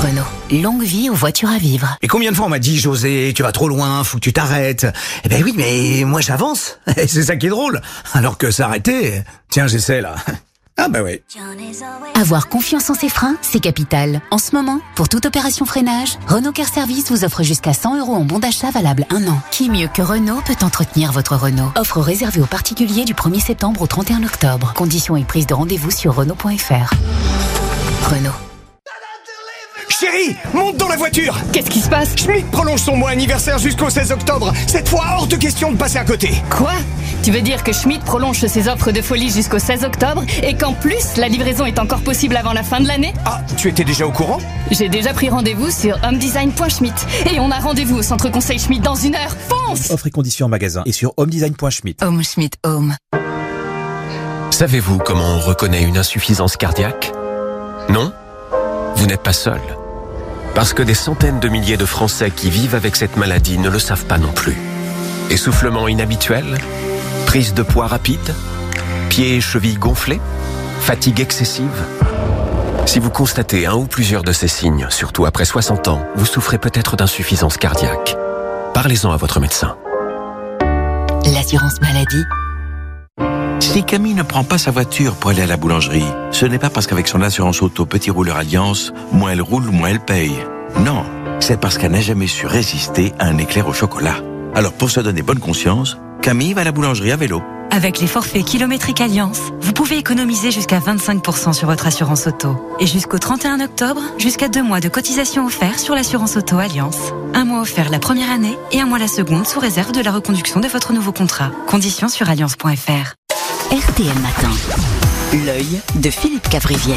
S26: Renault, longue vie aux voitures à vivre.
S27: Et combien de fois on m'a dit, José, tu vas trop loin, faut que tu t'arrêtes. Eh ben oui, mais moi j'avance. Et c'est ça qui est drôle. Alors que s'arrêter, tiens, j'essaie là. Ah bah oui.
S26: Avoir confiance en ses freins, c'est capital. En ce moment, pour toute opération freinage, Renault Care Service vous offre jusqu'à 100 euros en bon d'achat valable un an. Qui mieux que Renault peut entretenir votre Renault? Offre réservée aux particuliers du 1er septembre au 31 octobre. Conditions et prise de rendez-vous sur Renault.fr. Renault.
S27: Chérie, monte dans la voiture
S28: Qu'est-ce qui se passe?
S27: Schmitt prolonge son mois anniversaire jusqu'au 16 octobre. Cette fois, hors de question de passer à côté.
S28: Quoi? Tu veux dire que Schmidt prolonge ses offres de folie jusqu'au 16 octobre et qu'en plus, la livraison est encore possible avant la fin de l'année?
S27: Ah, tu étais déjà au courant?
S28: J'ai déjà pris rendez-vous sur homedesign.schmidt et on a rendez-vous au centre conseil Schmidt dans une heure. Fonce
S29: Offre et conditions en magasin et sur homedesign.schmidt.
S26: Home Schmidt Home.
S30: Savez-vous comment on reconnaît une insuffisance cardiaque? Non? Vous n'êtes pas seul. Parce que des centaines de milliers de Français qui vivent avec cette maladie ne le savent pas non plus. Essoufflement inhabituel Prise de poids rapide Pieds et chevilles gonflés Fatigue excessive Si vous constatez un ou plusieurs de ces signes, surtout après 60 ans, vous souffrez peut-être d'insuffisance cardiaque. Parlez-en à votre médecin.
S26: L'assurance maladie.
S31: Si Camille ne prend pas sa voiture pour aller à la boulangerie, ce n'est pas parce qu'avec son assurance auto Petit Rouleur Alliance, moins elle roule, moins elle paye. Non, c'est parce qu'elle n'a jamais su résister à un éclair au chocolat. Alors pour se donner bonne conscience, Camille va à la boulangerie à vélo.
S32: Avec les forfaits kilométriques Alliance, vous pouvez économiser jusqu'à 25% sur votre assurance auto. Et jusqu'au 31 octobre, jusqu'à deux mois de cotisation offert sur l'assurance auto Alliance. Un mois offert la première année et un mois la seconde sous réserve de la reconduction de votre nouveau contrat. Conditions sur alliance.fr.
S26: RTL Matin. L'œil de Philippe Cavrivière.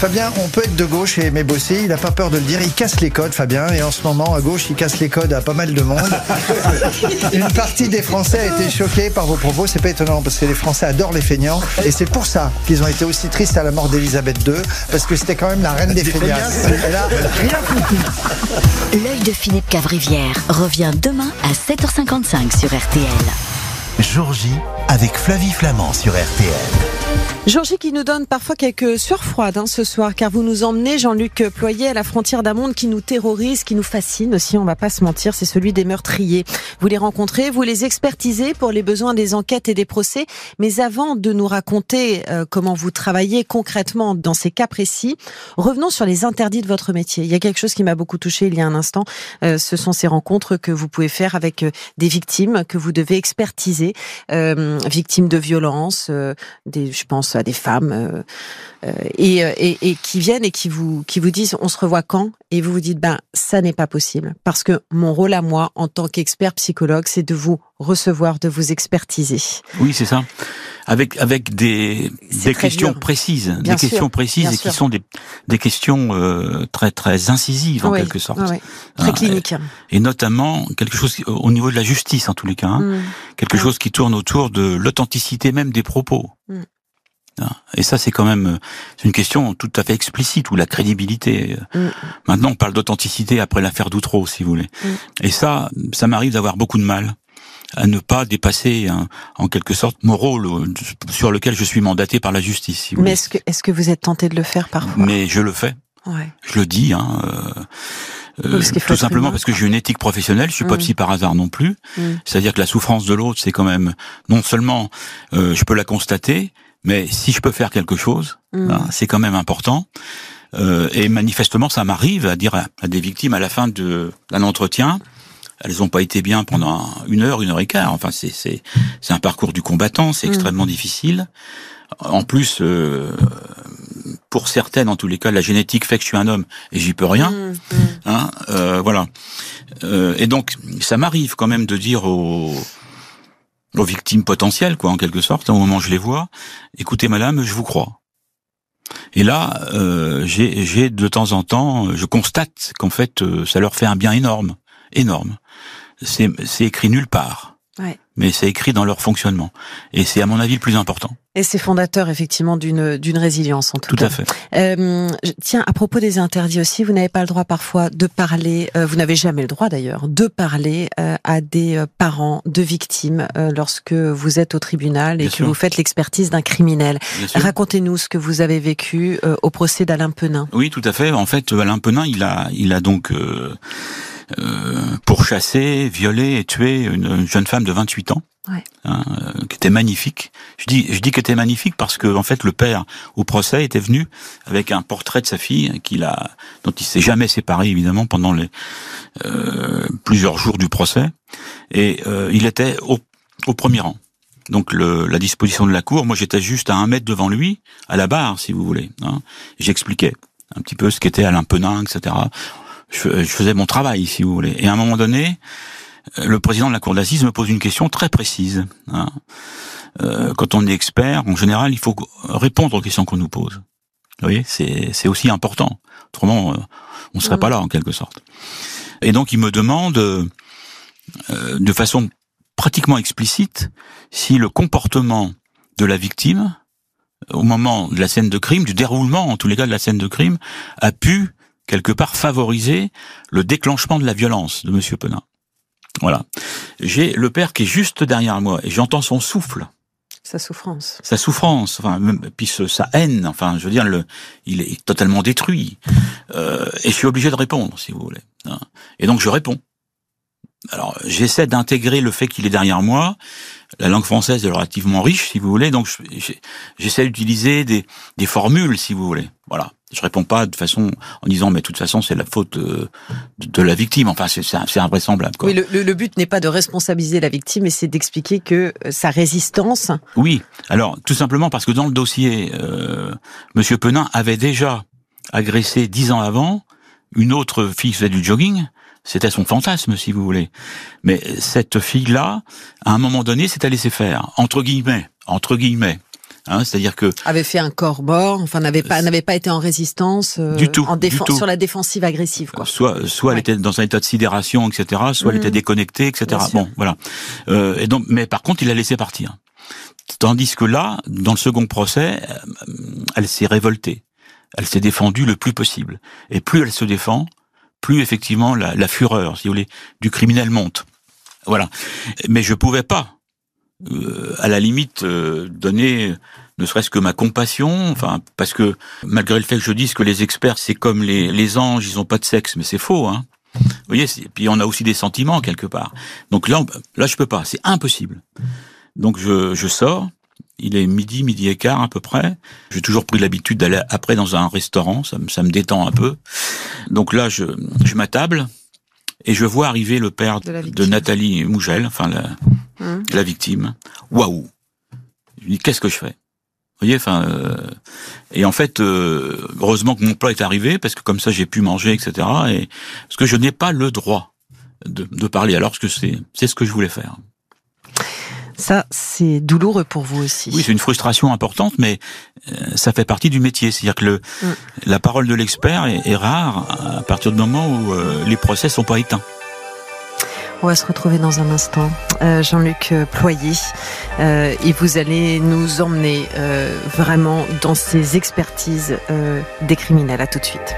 S33: Fabien, on peut être de gauche et aimer bosser. Il n'a pas peur de le dire. Il casse les codes, Fabien. Et en ce moment, à gauche, il casse les codes à pas mal de monde. Une partie des Français a été choquée par vos propos. C'est pas étonnant parce que les Français adorent les feignants. Et c'est pour ça qu'ils ont été aussi tristes à la mort d'Elisabeth II. Parce que c'était quand même la reine des feignasses. Elle a rien foutu.
S26: L'œil de Philippe Cavrivière revient demain à 7h55 sur RTL.
S2: Jour J, avec Flavie Flamand sur RTL.
S4: Georgie qui nous donne parfois quelques sueurs froides hein, ce soir, car vous nous emmenez, Jean-Luc Ployer, à la frontière d'un monde qui nous terrorise, qui nous fascine aussi, on va pas se mentir, c'est celui des meurtriers. Vous les rencontrez, vous les expertisez pour les besoins des enquêtes et des procès, mais avant de nous raconter euh, comment vous travaillez concrètement dans ces cas précis, revenons sur les interdits de votre métier. Il y a quelque chose qui m'a beaucoup touché il y a un instant, euh, ce sont ces rencontres que vous pouvez faire avec euh, des victimes que vous devez expertiser, victimes de violences, des, je pense à des femmes euh, euh, et, euh, et, et, qui viennent et qui vous qui vous disent on se revoit quand? Et vous vous dites ben ça n'est pas possible. Parce que mon rôle à moi en tant qu'expert psychologue c'est de vous recevoir de vous expertiser.
S5: Oui c'est ça avec avec des des questions précises, des questions précises et qui sont des des questions euh, très très incisives en quelque sorte,
S4: très cliniques.
S5: Et, notamment quelque chose au niveau de la justice en tous les cas, hein. mm. quelque chose qui tourne autour de l'authenticité même des propos. Mm. Et ça, c'est quand même une question tout à fait explicite, ou la crédibilité. Mm. Maintenant, on parle d'authenticité après l'affaire d'Outreau, si vous voulez. Mm. Et ça, ça m'arrive d'avoir beaucoup de mal à ne pas dépasser en quelque sorte mon rôle sur lequel je suis mandaté par la justice. Si
S4: Mais est-ce que est-ce que vous êtes tenté de le faire parfois?
S5: Mais je le fais. Ouais. Je le dis. Hein, euh, euh tout simplement parce que j'ai une éthique professionnelle, je suis pas mm. psy par hasard non plus. C'est-à-dire que la souffrance de l'autre, c'est quand même non seulement euh, je peux la constater, mais si je peux faire quelque chose, mm. hein, c'est quand même important. Euh, et manifestement, ça m'arrive à dire à, des victimes à la fin d'un entretien, elles n'ont pas été bien pendant une heure, une heure et quart. Enfin, c'est c'est c'est un parcours du combattant, c'est mm. extrêmement difficile. En plus, euh, pour certaines, en tous les cas, la génétique fait que je suis un homme et j'y peux rien. Mm, hein, euh, voilà. Euh, et donc, ça m'arrive quand même de dire aux aux victimes potentielles, quoi, en quelque sorte, au moment où je les vois. Écoutez, madame, je vous crois. Et là, euh, j'ai de temps en temps, je constate qu'en fait, ça leur fait un bien énorme, énorme. C'est écrit nulle part. Ouais mais c'est écrit dans leur fonctionnement. Et c'est à mon avis le plus important.
S4: Et c'est fondateur effectivement d'une d'une résilience en tout,
S5: tout
S4: cas.
S5: à fait.
S4: Euh, tiens, à propos des interdits aussi, vous n'avez pas le droit parfois de parler, euh, vous n'avez jamais le droit d'ailleurs, de parler euh, à des euh, parents de victimes euh, lorsque vous êtes au tribunal et que vous faites l'expertise d'un criminel. Racontez-nous ce que vous avez vécu au procès d'Alain Penin.
S5: Oui, tout à fait. En fait, Alain Penin, il a il a donc euh, pourchasser, violer et tuer une, jeune femme de 28 ans. Ouais. Hein, euh, qui était magnifique. Je dis, je dis qu'elle était magnifique parce que en fait le père au procès était venu avec un portrait de sa fille qu'il a, dont il s'est jamais séparé évidemment pendant les euh, plusieurs jours du procès, et euh, il était au, au, premier rang. Donc le, la disposition de la cour, moi j'étais juste à un mètre devant lui, à la barre si vous voulez. Hein, J'expliquais un petit peu ce qu'était Alain Penin, etc je, faisais mon travail, si vous voulez. Et à un moment donné, euh, le président de la cour d'assises me pose une question très précise. Hein. Euh, quand on est expert, en général, il faut répondre aux questions qu'on nous pose. Vous voyez, c'est aussi important. Autrement, euh, on serait pas là en quelque sorte. Et donc, il me demande, de façon pratiquement explicite, si le comportement de la victime, au moment de la scène de crime, du déroulement en tous les cas de la scène de crime, a pu quelque part favoriser le déclenchement de la violence de Monsieur Penin. Voilà. J'ai le père qui est juste derrière moi et j'entends son souffle.
S4: Sa souffrance.
S5: Sa souffrance, enfin, puis sa haine, enfin, je veux dire, le, il est totalement détruit. Euh, et je suis obligé de répondre, si vous voulez. Hein. Et donc je réponds. Alors, j'essaie d'intégrer le fait qu'il est derrière moi. La langue française est relativement riche, si vous voulez, donc j'essaie d'utiliser des, des formules, si vous voulez. Voilà. Je réponds pas de façon en disant mais de toute façon c'est la faute euh, de, la victime. Enfin c'est invraisemblable. Quoi.
S4: Oui, le, le but n'est pas de responsabiliser la victime, mais c'est d'expliquer que euh, sa résistance.
S5: Oui. Alors tout simplement parce que dans le dossier, euh, Monsieur Penin avait déjà agressé dix ans avant une autre fille qui faisait du jogging. C'était son fantasme, si vous voulez. Mais cette fille-là, à un moment donné, s'est à laisser faire, entre guillemets, entre guillemets. Hein, c'est-à-dire que
S4: avait fait un corps mort, enfin n'avait pas n'avait pas été en résistance euh,
S5: du tout,
S4: en sur la défensive agressive quoi.
S5: Soit soit elle était dans un état de sidération etc. Soit elle était mhm. déconnectée etc. Bon voilà. Euh, et donc mais par contre il a laissé partir. Tandis que là dans le second procès euh, elle s'est révoltée. Elle s'est défendue le plus possible. Et plus elle se défend, plus effectivement la, la fureur si vous voulez du criminel monte. Voilà. Mais je pouvais pas euh, à la limite euh, donner ne serait-ce que ma compassion, enfin parce que malgré le fait que je dise que les experts c'est comme les, les anges, ils ont pas de sexe, mais c'est faux, hein. Vous voyez, puis on a aussi des sentiments quelque part. Donc là, là je peux pas, c'est impossible. Donc je, je sors, il est midi, midi et quart à peu près. J'ai toujours pris l'habitude d'aller après dans un restaurant, ça me, ça me détend un peu. Donc là, je, je m'attable et je vois arriver le père
S34: De.
S5: Nathalie Mougel, enfin la,
S34: Hum.
S5: la victime. Waouh Je me dis qu'est-ce que je fais? Vous voyez, enfin, euh, et en fait, euh, heureusement que mon plat est arrivé parce que comme ça j'ai pu manger, etc. Et parce que je n'ai pas le droit de, de parler alors que c'est c'est ce que je voulais faire.
S34: Ça, c'est douloureux pour vous aussi.
S5: Oui, c'est une frustration importante, mais euh, ça fait partie du métier. C'est-à-dire que le,
S34: Mm.
S5: la parole de l'expert est, est rare à partir du moment où euh, les procès sont pas éteints.
S34: On va se retrouver dans un instant. Euh, Jean-Luc Ployer, euh, et vous allez nous emmener euh, vraiment dans ces expertises euh, des criminels. À tout de suite.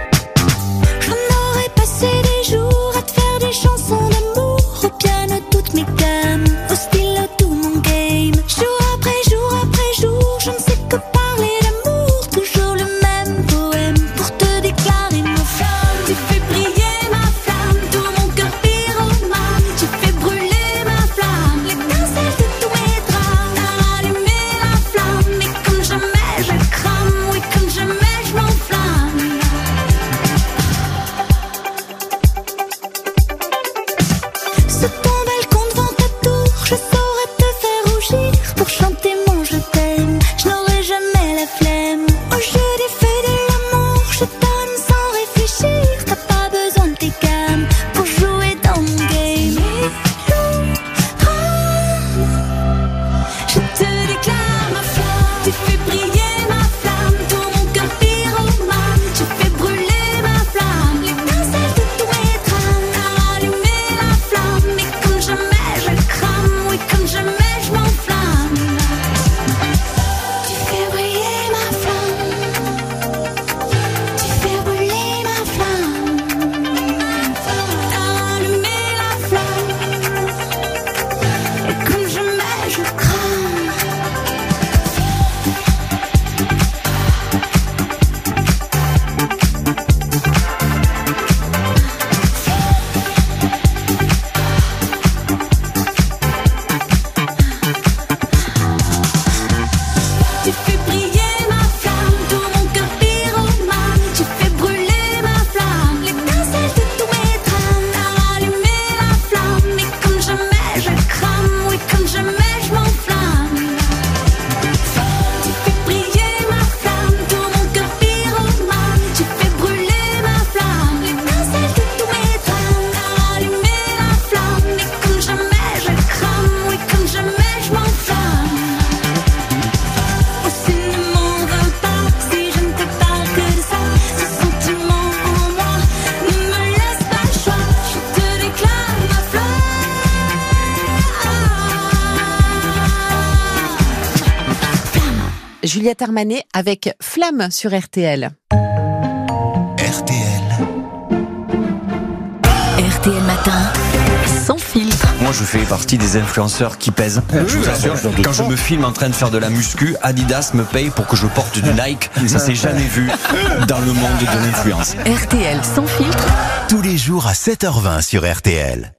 S34: Juliette Armanet avec Flamme sur RTL.
S17: RTL Matin, sans filtre.
S35: Moi, je fais partie des influenceurs qui pèsent. je vous assure, quand je me filme en train de faire de la muscu, Adidas me paye pour que je porte du Nike. Ça s'est jamais vu dans le monde de l'influence.
S17: RTL sans filtre.
S2: Tous les jours à 7h20 sur RTL.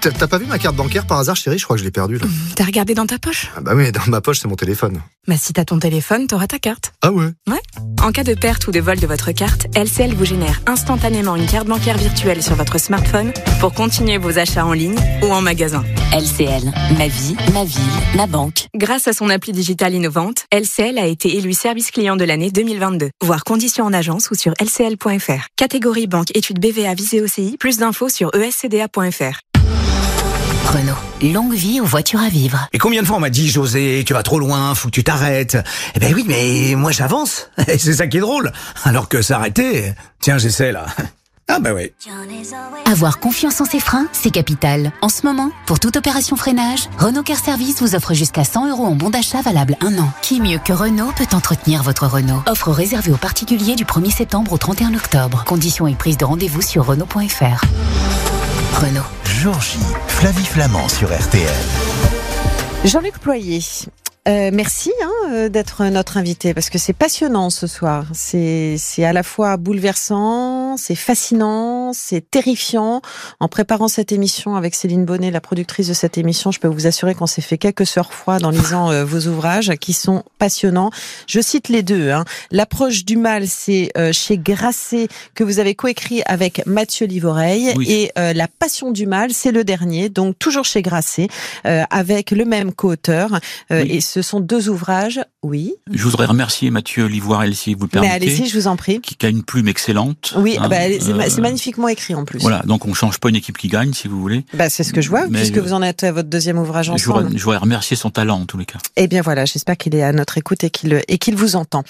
S36: T'as pas vu ma carte bancaire par hasard, chérie? Je crois que je l'ai perdue là.
S37: T'as regardé dans ta poche?
S36: Ah bah oui, dans ma poche, c'est mon téléphone.
S37: Bah si t'as ton téléphone, t'auras ta carte.
S36: Ah ouais?
S37: Ouais. En cas de perte ou de vol de votre carte, LCL vous génère instantanément une carte bancaire virtuelle sur votre smartphone pour continuer vos achats en ligne ou en magasin.
S17: LCL, ma vie, ma ville, ma banque.
S38: Grâce à son appli digitale innovante, LCL a été élu service client de l'année 2022. Voir conditions en agence ou sur lcl.fr. Catégorie banque études BVA visée OCI. Plus d'infos sur escda.fr.
S17: Renault, longue vie aux voitures à vivre.
S27: Et combien de fois on m'a dit, José, tu vas trop loin, faut que tu t'arrêtes. Eh ben oui, mais moi j'avance. Et c'est ça qui est drôle. Alors que s'arrêter, tiens, j'essaie là. Ah bah oui.
S17: Avoir confiance en ses freins, c'est capital. En ce moment, pour toute opération freinage, Renault Care Service vous offre jusqu'à 100 euros en bon d'achat valable un an. Qui mieux que Renault peut entretenir votre Renault? Offre réservée aux particuliers du 1er septembre au 31 octobre. Conditions et prise de rendez-vous sur Renault.fr. Renault.
S2: Jour J, Flavie Flamand sur RTL.
S4: Jean-Luc Ployer. Euh, merci hein, euh, d'être notre invité parce que c'est passionnant ce soir. C'est c'est à la fois bouleversant, c'est fascinant, c'est terrifiant. En préparant cette émission avec Céline Bonnet, la productrice de cette émission, je peux vous assurer qu'on s'est fait quelques soeurs froides en lisant euh, vos ouvrages qui sont passionnants. Je cite les deux. Hein. L'approche du mal, c'est euh, chez Grasset que vous avez coécrit avec Mathieu Livoreille
S5: Oui.
S4: et euh, La Passion du mal, c'est le dernier, donc toujours chez Grasset euh, avec le même co-auteur. Euh,
S5: Oui.
S4: Et ce sont deux ouvrages, oui.
S5: Je voudrais remercier Mathieu Livoirel, si vous le
S4: Mais
S5: permettez.
S4: allez-y, je vous en prie.
S5: Qui, qui a une plume excellente.
S4: Oui,
S5: hein,
S4: bah, c'est ma-
S5: euh,
S4: c'est magnifiquement écrit en plus.
S5: Voilà, donc on change pas une équipe qui gagne, si vous voulez.
S4: Bah, c'est ce que je vois,
S5: Mais
S4: puisque
S5: je-
S4: vous en êtes à votre deuxième ouvrage
S5: Je
S4: ensemble.
S5: voudrais, je voudrais remercier son talent, en tous les cas.
S4: Eh bien voilà, j'espère qu'il est à notre écoute et qu'il et qu'il vous entend.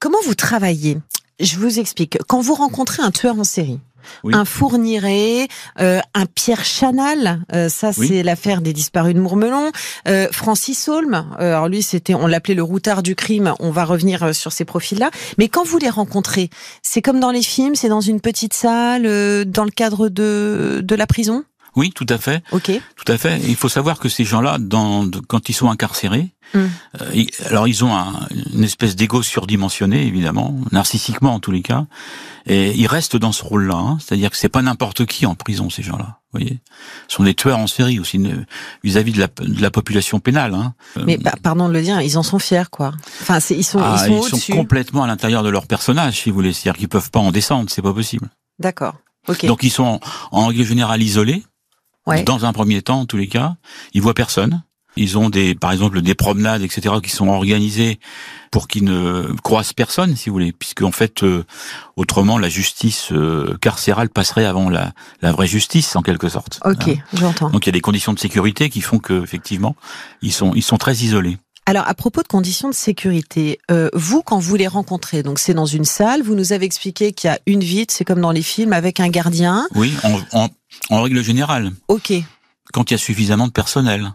S4: Comment vous travaillez? Je vous explique. Quand vous rencontrez un tueur en série,
S5: Oui.
S4: un Fourniret, euh, un Pierre Chanal, euh, ça
S5: Oui.
S4: c'est l'affaire des disparus de Mourmelon, euh, Francis Holm, euh, alors lui c'était, on l'appelait le routard du crime, on va revenir euh, sur ces profils-là, mais quand vous les rencontrez, c'est comme dans les films, c'est dans une petite salle, euh, dans le cadre de, de la prison?
S5: Oui, tout à fait.
S4: Ok.
S5: Tout à fait. Il faut savoir que ces gens-là, dans, quand ils sont incarcérés,
S4: Mm.
S5: euh, ils- alors ils ont un- une espèce d'ego surdimensionné, évidemment, narcissiquement en tous les cas, et ils restent dans ce rôle-là. hein. C'est-à-dire que c'est pas n'importe qui en prison, ces gens-là. Vous voyez, ce sont des tueurs en série aussi vis-à-vis de la, de la population pénale. Hein.
S4: Mais bah, pardon de le dire, ils en sont fiers quoi. Enfin, ils sont,
S5: ah,
S4: ils sont
S5: complètement à l'intérieur de leur personnage, si vous voulez. C'est-à-dire qu'ils peuvent pas en descendre, c'est pas possible.
S4: D'accord. Ok.
S5: Donc ils sont en, en règle générale isolés.
S4: Ouais.
S5: Dans un premier temps, en tous les cas, ils voient personne. Ils ont des, par exemple, des promenades, etc., qui sont organisées pour qu'ils ne croisent personne, si vous voulez, puisque en fait, euh, autrement, la justice euh, carcérale passerait avant la, la vraie justice, en quelque sorte.
S4: Ok,
S5: Hein.
S4: j'entends.
S5: Donc il y a des conditions de sécurité qui font que, effectivement, ils sont, ils sont très isolés.
S4: Alors, à propos de conditions de sécurité, euh, vous, quand vous les rencontrez, donc c'est dans une salle, vous nous avez expliqué qu'il y a une vitre, c'est comme dans les films, avec un gardien.
S5: Oui, en, en, en règle générale,
S4: Ok,
S5: quand il y a suffisamment de personnel.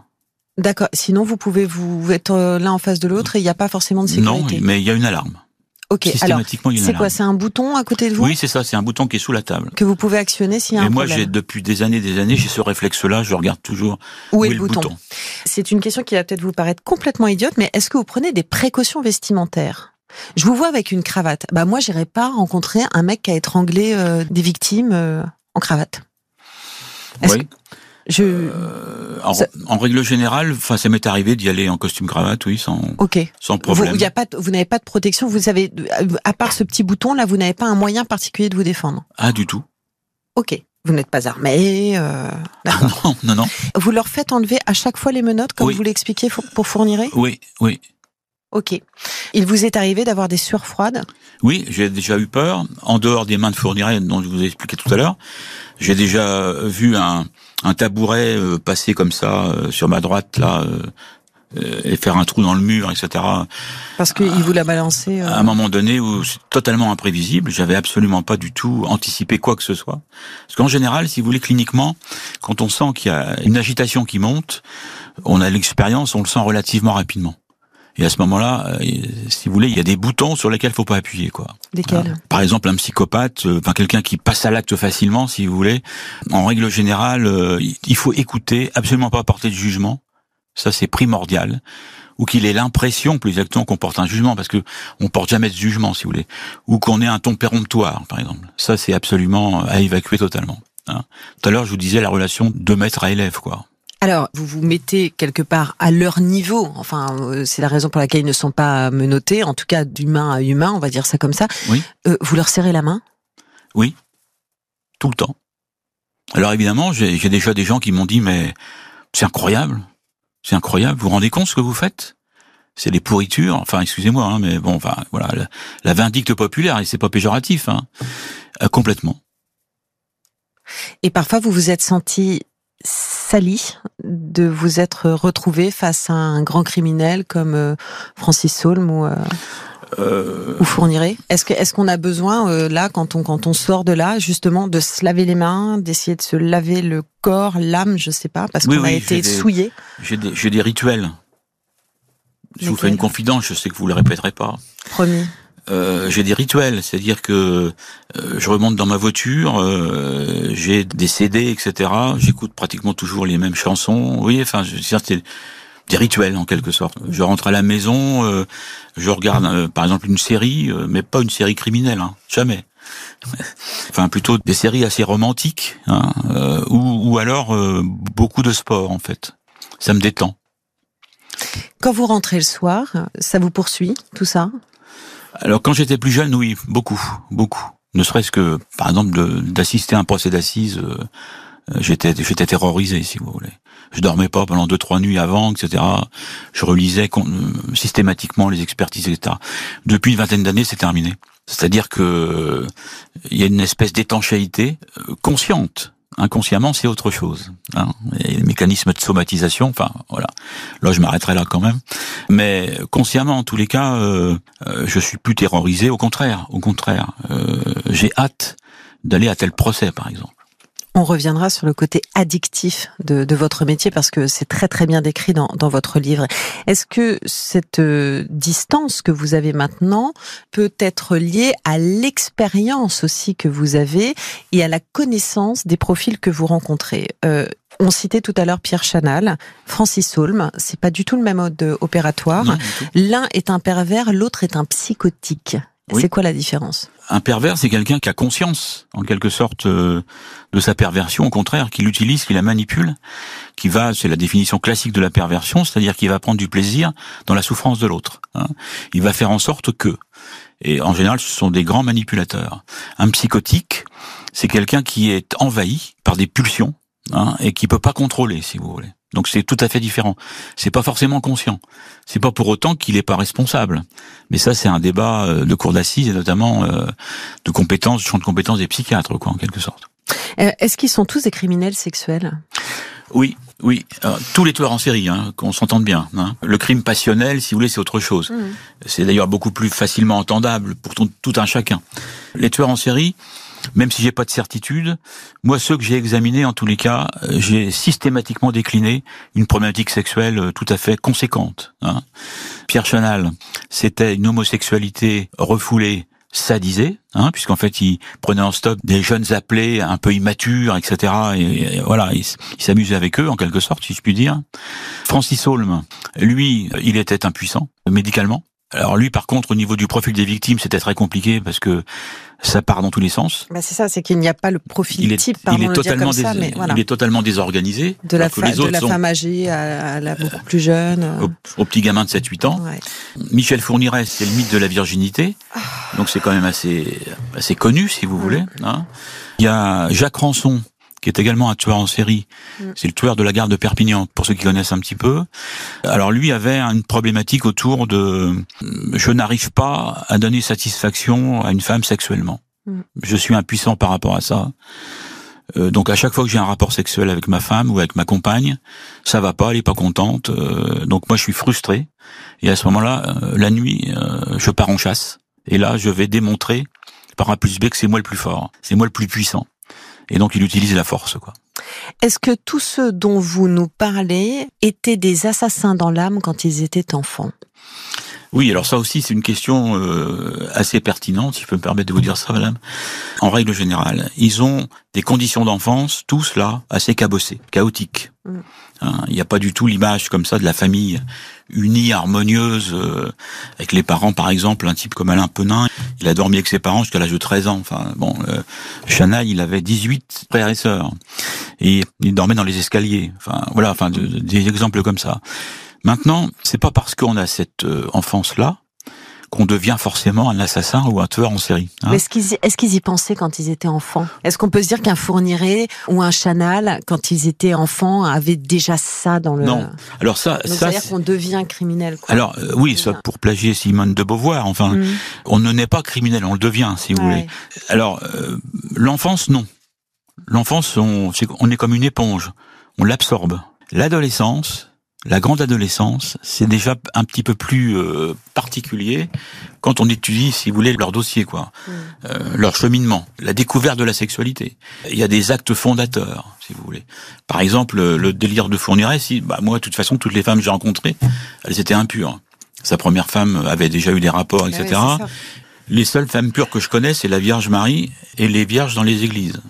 S4: d'accord. Sinon, vous pouvez vous être euh, l'un en face de l'autre et il n'y a pas forcément de
S5: Non,
S4: sécurité.
S5: mais il y a une alarme.
S4: ok, alors,
S5: systématiquement, il y a une
S4: c'est quoi? C'est un bouton à côté de vous?
S5: Oui, c'est ça, c'est un bouton qui est sous la table.
S4: que vous pouvez actionner s'il y a
S5: Et
S4: un
S5: moi,
S4: problème.
S5: j'ai depuis des années, des années, j'ai ce réflexe-là. Je regarde toujours
S4: Où est le bouton,
S5: bouton.
S4: C'est une question qui va peut-être vous paraître complètement idiote, mais est-ce que vous prenez des précautions vestimentaires? Je vous vois avec une cravate. Bah moi, j'irais pas rencontrer un mec qui a étranglé euh, des victimes euh, en cravate.
S5: Oui.
S4: que- Je.
S5: Euh, En,
S4: Ça-
S5: en règle générale, enfin, ça m'est arrivé d'y aller en costume cravate, oui, sans, sans
S4: Vous,
S5: problème.
S4: y a pas, vous n'avez pas de protection. Vous avez, à part ce petit bouton là, vous n'avez pas un moyen particulier de vous défendre?
S5: Ah, du tout.
S4: Ok. Vous n'êtes pas armé. euh, d'accord.
S5: Non, non, non.
S4: Vous leur faites enlever à chaque fois les menottes, comme
S5: Oui.
S4: vous l'expliquiez pour Fourniret.
S5: Oui, oui.
S4: Ok. Il vous est arrivé d'avoir des sueurs froides?
S5: Oui, j'ai déjà eu peur. En dehors des mains de Fourniret, dont je vous ai expliqué tout à l'heure, j'ai déjà vu un, un tabouret euh, passer comme ça euh, sur ma droite là euh, euh, et faire un trou dans le mur, etc.
S4: Parce qu'il vous l'a balancé. euh,
S5: À un moment donné où c'est totalement imprévisible, j'avais absolument pas du tout anticipé quoi que ce soit. Parce qu'en général, si vous voulez, cliniquement, quand on sent qu'il y a une agitation qui monte, on a l'expérience, on le sent relativement rapidement. Et à ce moment-là, euh, si vous voulez, il y a des boutons sur lesquels faut pas appuyer, quoi.
S4: Lesquels
S5: Par exemple, un psychopathe, euh, enfin quelqu'un qui passe à l'acte facilement, si vous voulez. En règle générale, euh, il faut écouter, absolument pas porter de jugement. Ça, c'est primordial. Ou qu'il ait l'impression, plus exactement, qu'on porte un jugement, parce que on porte jamais de jugement, si vous voulez. Ou qu'on ait un ton péremptoire, par exemple. Ça, c'est absolument à évacuer totalement. hein. Tout à l'heure, je vous disais la relation de maître à élève, quoi.
S4: Alors, vous vous mettez quelque part à leur niveau. Enfin, euh, c'est la raison pour laquelle ils ne sont pas menottés, en tout cas d'humain à humain, on va dire ça comme ça.
S5: Oui.
S4: Euh, vous leur serrez la main?
S5: Oui, tout le temps. Alors évidemment, j'ai déjà des gens qui m'ont dit mais c'est incroyable, c'est incroyable. Vous vous rendez compte ce que vous faites? C'est des pourritures. Enfin, excusez-moi, hein, mais bon, enfin voilà, la, la vindicte populaire et c'est pas péjoratif, hein, Euh, complètement.
S4: Et parfois, vous vous êtes senti sali de vous être retrouvé face à un grand criminel comme euh, Francis Holm ou, euh,
S5: Euh,
S4: ou Fourniret? Est-ce qu'on a besoin euh, là quand on quand on sort de là justement de se laver les mains, d'essayer de se laver le corps, l'âme, je sais pas, parce
S5: Oui,
S4: qu'on a été
S5: des-
S4: souillé.
S5: J'ai des, des rituels. Je vous fais une confidence, je sais que vous le répéterez pas.
S4: Promis.
S5: Euh, j'ai des rituels, c'est-à-dire que euh, je remonte dans ma voiture, euh, j'ai des CD, etc. J'écoute pratiquement toujours les mêmes chansons. Enfin, je veux dire, c'est des rituels en quelque sorte. Je rentre à la maison, euh, je regarde euh, par exemple une série, mais pas une série criminelle, hein, jamais. Enfin, plutôt des séries assez romantiques, hein, ou, ou alors beaucoup de sport en fait. Ça me détend.
S4: Quand vous rentrez le soir, ça vous poursuit, tout ça?
S5: Alors quand j'étais plus jeune, oui, beaucoup, beaucoup. Ne serait-ce que, par exemple, d'assister à un procès d'assises, euh, euh, j'étais, j'étais terrorisé, si vous voulez. Je dormais pas pendant deux, trois nuits avant, etc. Je relisais euh, systématiquement les expertises, etc. Depuis une vingtaine d'années, c'est terminé. C'est-à-dire que il y a une espèce d'étanchéité consciente. Inconsciemment, c'est autre chose. Hein. Et les mécanismes de somatisation, enfin, voilà. Là, je m'arrêterai là quand même. Mais consciemment, en tous les cas, euh, euh, je suis plus terrorisé. Au contraire, au contraire, euh, j'ai hâte d'aller à tel procès, par exemple.
S4: On reviendra sur le côté addictif de, de votre métier parce que c'est très très bien décrit dans, dans votre livre. Est-ce que cette euh, distance que vous avez maintenant peut être liée à l'expérience aussi que vous avez et à la connaissance des profils que vous rencontrez? Euh, on citait tout à l'heure Pierre Chanal, Francis Holm. C'est pas du tout le même mode euh, opératoire. L'un est un pervers, l'autre est un psychotique.
S5: Oui.
S4: C'est quoi la différence?
S5: Un pervers, c'est quelqu'un qui a conscience, en quelque sorte, euh, de sa perversion, au contraire, qui l'utilise, qui la manipule, qui va, c'est la définition classique de la perversion, c'est-à-dire qu'il va prendre du plaisir dans la souffrance de l'autre. hein. Il va faire en sorte que, et en général, ce sont des grands manipulateurs. Un psychotique, c'est quelqu'un qui est envahi par des pulsions hein, et qui peut pas contrôler, si vous voulez. Donc c'est tout à fait différent. C'est pas forcément conscient. C'est pas pour autant qu'il est pas responsable. Mais ça, c'est un débat euh, de cours d'assises et notamment euh, de compétences, champ de compétences des psychiatres, quoi, en quelque sorte.
S4: Euh, Est-ce qu'ils sont tous des criminels sexuels?
S5: Oui, oui. Euh, tous les tueurs en série, hein, qu'on s'entende bien. hein. Le crime passionnel, si vous voulez, c'est autre chose. C'est d'ailleurs beaucoup plus facilement entendable pour tout un chacun. Les tueurs en série, même si j'ai pas de certitude, moi ceux que j'ai examinés en tous les cas, euh, j'ai systématiquement décliné une problématique sexuelle euh, tout à fait conséquente. hein. Pierre Chanal, c'était une homosexualité refoulée, sadisée, hein, puisqu'en fait il prenait en stock des jeunes appelés un peu immatures, etc. Et, voilà, il, il s'amusait avec eux en quelque sorte, si je puis dire. Francis Holm, lui, il était impuissant médicalement. Alors lui, par contre, au niveau du profil des victimes, c'était très compliqué parce que ça part dans tous les sens.
S4: Bah c'est ça, c'est qu'il n'y a pas le profil
S5: Il est,
S4: type,
S5: il
S4: pardon
S5: est
S4: le dire
S5: totalement,
S4: comme ça,
S5: dés-
S4: mais voilà.
S5: il est totalement désorganisé.
S4: de la, fa- de la femme âgée à, à la beaucoup plus jeune. euh,
S5: au, au petit gamin de 7-8 ans.
S4: Ouais.
S5: Michel Fourniret, c'est le mythe de la virginité. Donc c'est quand même assez, assez connu, si vous voulez. hein. Il y a Jacques Rançon, qui est également un tueur en série.
S4: Mm.
S5: C'est le tueur de la gare de Perpignan, pour ceux qui connaissent un petit peu. Alors lui avait une problématique autour de euh, je n'arrive pas à donner satisfaction à une femme sexuellement.
S4: Mm.
S5: Je suis impuissant par rapport à ça. Euh, donc à chaque fois que j'ai un rapport sexuel avec ma femme ou avec ma compagne, ça va pas, elle est pas contente. euh, donc moi je suis frustré. Et à ce moment-là, euh, la nuit, euh, je pars en chasse. Et là, je vais démontrer par A plus B que c'est moi le plus fort, c'est moi le plus puissant. Et donc il utilise la force, quoi.
S4: Est-ce que tous ceux dont vous nous parlez étaient des assassins dans l'âme quand ils étaient enfants?
S5: Oui, alors ça aussi c'est une question euh, assez pertinente, si je peux me permettre de vous dire ça, madame. En règle générale, ils ont des conditions d'enfance, tous là, assez cabossées, chaotiques.
S4: Mm.
S5: Hein, Il n'y a pas du tout l'image comme ça de la famille unie, harmonieuse, euh, avec les parents, par exemple, un type comme Alain Penin, il a dormi avec ses parents jusqu'à l'âge de 13 ans. Enfin, bon, euh, il avait 18 frères et sœurs. Et il dormait dans les escaliers. Enfin, voilà, enfin, de- de- des exemples comme ça. Maintenant, c'est pas parce qu'on a cette euh, enfance-là qu'on devient forcément un assassin ou un tueur en série. hein.
S4: Est-ce qu'ils qu'ils y pensaient quand ils étaient enfants? Est-ce qu'on peut se dire qu'un Fourniret ou un Chanal, quand ils étaient enfants, avaient déjà ça dans le...
S5: Non. Alors ça,
S4: Donc,
S5: ça,
S4: c'est-à-dire
S5: c'est-
S4: qu'on devient criminel. Quoi.
S5: alors euh, oui, ça pour plagier Simone de Beauvoir. Enfin,
S4: Mm.
S5: on ne naît pas criminel, on le devient, si vous
S4: Ouais.
S5: voulez. Alors euh, l'enfance, non. L'enfance, on, on est comme une éponge, on l'absorbe. L'adolescence, la grande adolescence, c'est déjà un petit peu plus euh, particulier quand on étudie, si vous voulez, leur dossier, quoi, Euh, leur cheminement, la découverte de la sexualité. Il y a des actes fondateurs, si vous voulez. Par exemple, le délire de Fourniret, si, bah moi, de toute façon, toutes les femmes que j'ai rencontrées, elles étaient impures. Sa première femme avait déjà eu des rapports,
S4: Ah
S5: etc.
S4: oui,
S5: les seules femmes pures que je connais, c'est la Vierge Marie et les vierges dans les églises.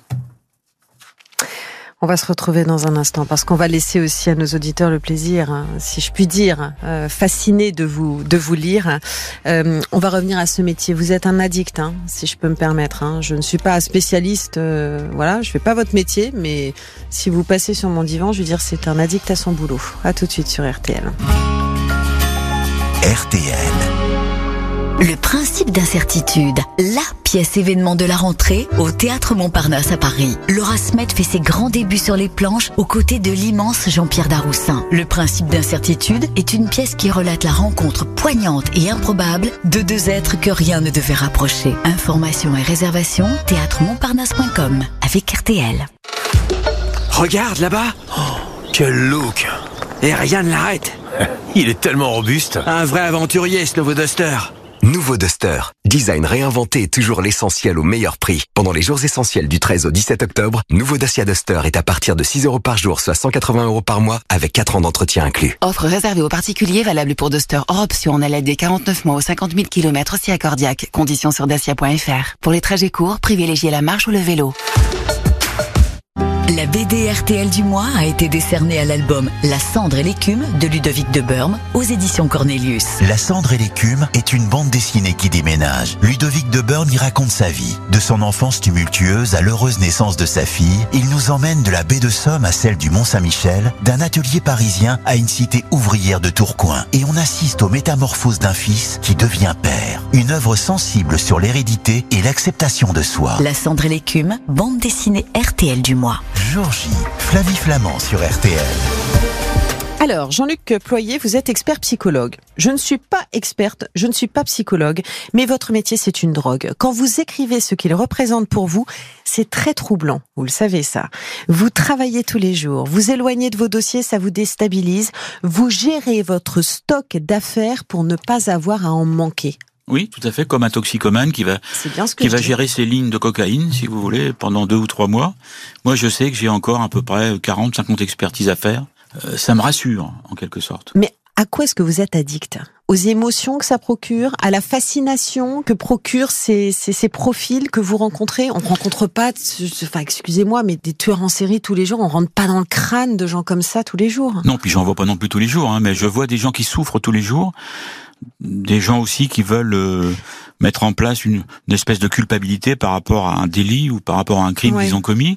S4: On va se retrouver dans un instant parce qu'on va laisser aussi à nos auditeurs le plaisir, hein, si je puis dire, euh, fasciné de vous de vous lire. Euh, on va revenir à ce métier. Vous êtes un addict, hein, si je peux me permettre. hein. Je ne suis pas spécialiste, euh, voilà, je fais pas votre métier, mais si vous passez sur mon divan, je veux dire, c'est un addict à son boulot. À tout de suite sur RTL.
S2: RTL.
S17: Le principe d'incertitude, la pièce événement de la rentrée au Théâtre Montparnasse à Paris. Laura Smet fait ses grands débuts sur les planches aux côtés de l'immense Jean-Pierre Daroussin. Le principe d'incertitude est une pièce qui relate la rencontre poignante et improbable de deux êtres que rien ne devait rapprocher. Informations et réservations, théâtremontparnasse.com avec RTL.
S31: Regarde là-bas Oh, Quel look Et rien ne l'arrête
S30: Il est tellement robuste.
S31: Un vrai aventurier, ce nouveau Duster
S39: Nouveau Duster. Design réinventé et toujours l'essentiel au meilleur prix. Pendant les jours essentiels du 13 au 17 octobre, nouveau Dacia Duster est à partir de 6 euros par jour, soit 180 euros par mois, avec 4 ans d'entretien inclus.
S40: Offre réservée aux particuliers valable pour Duster hors option en LLD 49 mois aux 50 000 km si accordiaque. Conditions sur dacia.fr. Pour les trajets courts, privilégiez la marche ou le vélo.
S17: La BD RTL du mois a été décernée à l'album La cendre et l'écume de Ludovic de Burme aux éditions Cornelius.
S2: La cendre et l'écume est une bande dessinée qui déménage. Ludovic de Burn y raconte sa vie. De son enfance tumultueuse à l'heureuse naissance de sa fille, il nous emmène de la baie de Somme à celle du Mont-Saint-Michel, d'un atelier parisien à une cité ouvrière de Tourcoing. Et on assiste aux métamorphoses d'un fils qui devient père. Une œuvre sensible sur l'hérédité et l'acceptation de soi.
S17: La cendre et l'écume, bande dessinée RTL du mois.
S2: Georgie, Flavie Flamand sur RTL.
S4: Alors, Jean-Luc Ployer, vous êtes expert psychologue. Je ne suis pas experte, je ne suis pas psychologue, mais votre métier, c'est une drogue. Quand vous écrivez ce qu'il représente pour vous, c'est très troublant. Vous le savez, ça. Vous travaillez tous les jours, vous éloignez de vos dossiers, ça vous déstabilise. Vous gérez votre stock d'affaires pour ne pas avoir à en manquer.
S5: Oui, tout à fait, comme un toxicomane qui va
S4: bien ce
S5: qui va
S4: dis.
S5: gérer ses lignes de cocaïne, si vous voulez, pendant deux ou trois mois. Moi, je sais que j'ai encore à peu près 40, 50 expertises à faire. Euh, ça me rassure, en quelque sorte.
S4: Mais à quoi est-ce que vous êtes addict? Aux émotions que ça procure, à la fascination que procurent ces, ces, ces profils que vous rencontrez? On rencontre pas, enfin excusez-moi, mais des tueurs en série tous les jours. On rentre pas dans le crâne de gens comme ça tous les jours.
S5: Non, puis j'en vois pas non plus tous les jours, hein, mais je vois des gens qui souffrent tous les jours, des gens aussi qui veulent euh, mettre en place une, une espèce de culpabilité par rapport à un délit ou par rapport à un crime
S4: Ouais.
S5: qu'ils ont commis.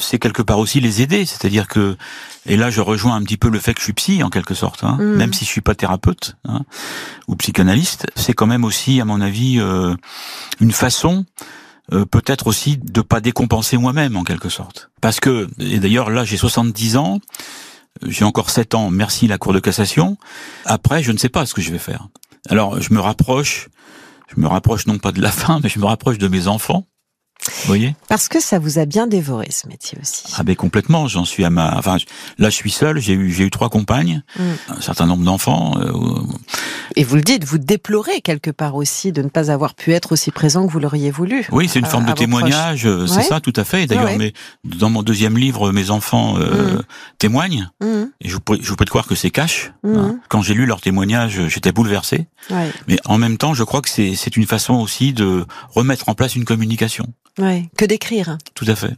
S5: C'est quelque part aussi les aider, c'est-à-dire que, et là je rejoins un petit peu le fait que je suis psy en quelque sorte, hein,
S4: Mm.
S5: même si je suis pas thérapeute hein, ou psychanalyste, c'est quand même aussi, à mon avis, euh, une façon euh, peut-être aussi de pas décompenser moi-même en quelque sorte. Parce que, et d'ailleurs là j'ai 70 ans, j'ai encore 7 ans, merci la Cour de cassation. Après, je ne sais pas ce que je vais faire. Alors, je me rapproche, je me rapproche non pas de la fin, mais je me rapproche de mes enfants. Vous voyez
S4: Parce que ça vous a bien dévoré ce métier aussi.
S5: Ah ben complètement, j'en suis à ma... Enfin, là je suis seul, j'ai eu, j'ai eu trois compagnes,
S4: Mm.
S5: un certain nombre d'enfants. euh,
S4: Et vous le dites, vous déplorez quelque part aussi de ne pas avoir pu être aussi présent que vous l'auriez voulu.
S5: Oui, c'est une
S4: à-
S5: forme de témoignage,
S4: proches.
S5: euh, c'est
S4: Ouais.
S5: ça, tout à fait. D'ailleurs,
S4: Ouais,
S5: mes- dans mon deuxième livre, mes enfants euh,
S4: Mm.
S5: témoignent.
S4: Mhm.
S5: Et je vous, je vous prie de croire que c'est cash. Hein. Quand j'ai lu leurs témoignages, j'étais bouleversé.
S4: Ouais.
S5: Mais en même temps, je crois que c'est c'est une façon aussi de remettre en place une communication.
S4: Ouais. Que d'écrire.
S5: Tout à fait.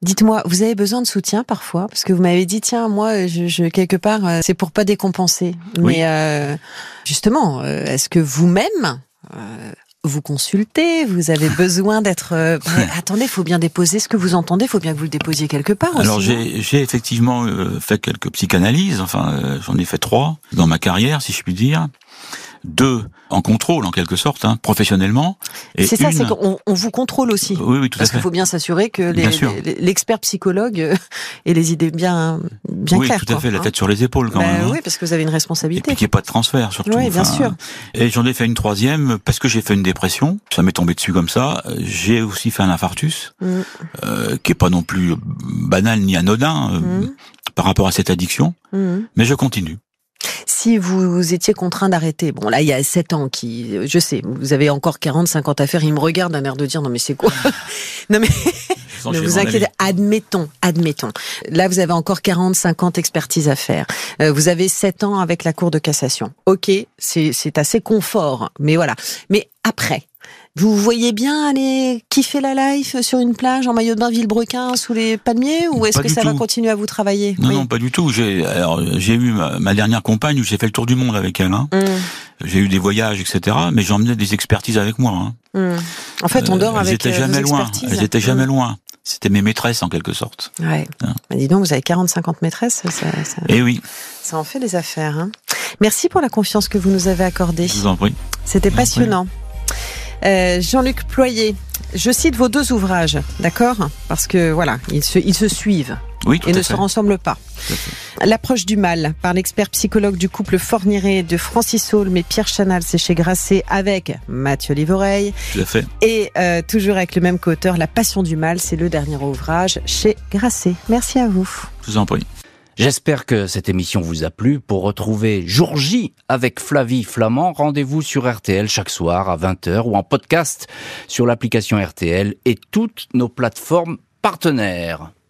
S4: Dites-moi, vous avez besoin de soutien parfois? Parce que vous m'avez dit, tiens, moi, je, je quelque part, euh, c'est pour pas décompenser.
S5: Oui.
S4: Mais euh, justement, euh, est-ce que vous-même euh, vous consultez? Vous avez besoin d'être. euh, attendez, il faut bien déposer ce que vous entendez. Il faut bien que vous le déposiez quelque part
S5: Alors
S4: aussi. non?
S5: j'ai j'ai effectivement euh, fait quelques psychanalyses, enfin euh, j'en ai fait trois dans ma carrière, si je puis dire. Deux en contrôle en quelque sorte, hein, professionnellement. Et
S4: C'est ça,
S5: une-
S4: c'est qu'on on vous contrôle aussi.
S5: Oui, oui, tout à
S4: Parce qu'il
S5: fait.
S4: faut bien s'assurer que l'expert psychologue euh, ait les idées bien, bien
S5: oui,
S4: claires.
S5: tout à
S4: quoi,
S5: fait, la
S4: hein.
S5: tête sur les épaules quand
S4: Ben
S5: même. hein.
S4: Oui, parce que vous avez une
S5: Et
S4: responsabilité.
S5: puis qu'il n'y ait pas de transfert surtout.
S4: Oui, bien sûr.
S5: Et j'en ai fait une troisième parce que j'ai fait une dépression. Ça m'est tombé dessus comme ça. J'ai aussi fait un infarctus,
S4: Mm.
S5: euh, qui est pas non plus banal ni anodin euh,
S4: Mm.
S5: par rapport à cette addiction.
S4: Mhm.
S5: Mais je continue.
S4: Si vous étiez contraint d'arrêter, bon là il y a 7 ans qui, je sais, vous avez encore 40, 50 affaires, il me regarde d'un air de dire non mais c'est quoi? Non mais ne vous inquiétez, admettons, admettons. Là vous avez encore 40, 50 expertises à faire. Euh, vous avez 7 ans avec la Cour de cassation. Ok, c'est assez confort, mais voilà. Mais après, Vous voyez bien aller kiffer la life sur une plage en maillot de bain Villebrequin sous les palmiers ou est-ce que ça va continuer à vous travailler
S5: Non,
S4: Oui.
S5: non, pas du tout. J'ai, alors, j'ai eu ma, ma dernière compagne où j'ai fait le tour du monde avec elle. Hein.
S4: Hum,
S5: J'ai eu des voyages, etc. Mais j'emmenais des expertises avec moi. Hein.
S4: hum. En fait, on dort
S5: Euh, elles
S4: avec
S5: étaient
S4: euh,
S5: jamais loin.
S4: expertises.
S5: Elles étaient jamais loin. C'était mes maîtresses en quelque sorte.
S4: Ouais.
S5: Hein.
S4: Bah, dis donc, vous avez 40-50 maîtresses, ça, ça,
S5: Eh oui,
S4: ça en fait des affaires. Merci pour la confiance que vous nous avez accordée.
S5: je vous en prie.
S4: C'était
S5: prie.
S4: Euh, Jean-Luc Ployer, je cite vos deux ouvrages, d'accord Parce que voilà, ils se, ils se suivent
S5: Oui, tout
S4: et
S5: à
S4: ne
S5: fait.
S4: se ressemblent pas. L'approche du mal par l'expert psychologue du couple Forniré de Francis Saulme et Pierre Chanal, c'est chez Grasset avec Mathieu Livoreille.
S5: Tout à fait.
S4: Et euh, toujours avec le même co-auteur, La Passion du mal, c'est le dernier ouvrage chez Grasset. Merci à vous.
S5: Je vous en prie.
S1: J'espère que cette émission vous a plu. Pour retrouver Jour J avec Flavie Flamand, rendez-vous sur RTL chaque soir à 20h ou en podcast sur l'application RTL et toutes nos plateformes partenaires.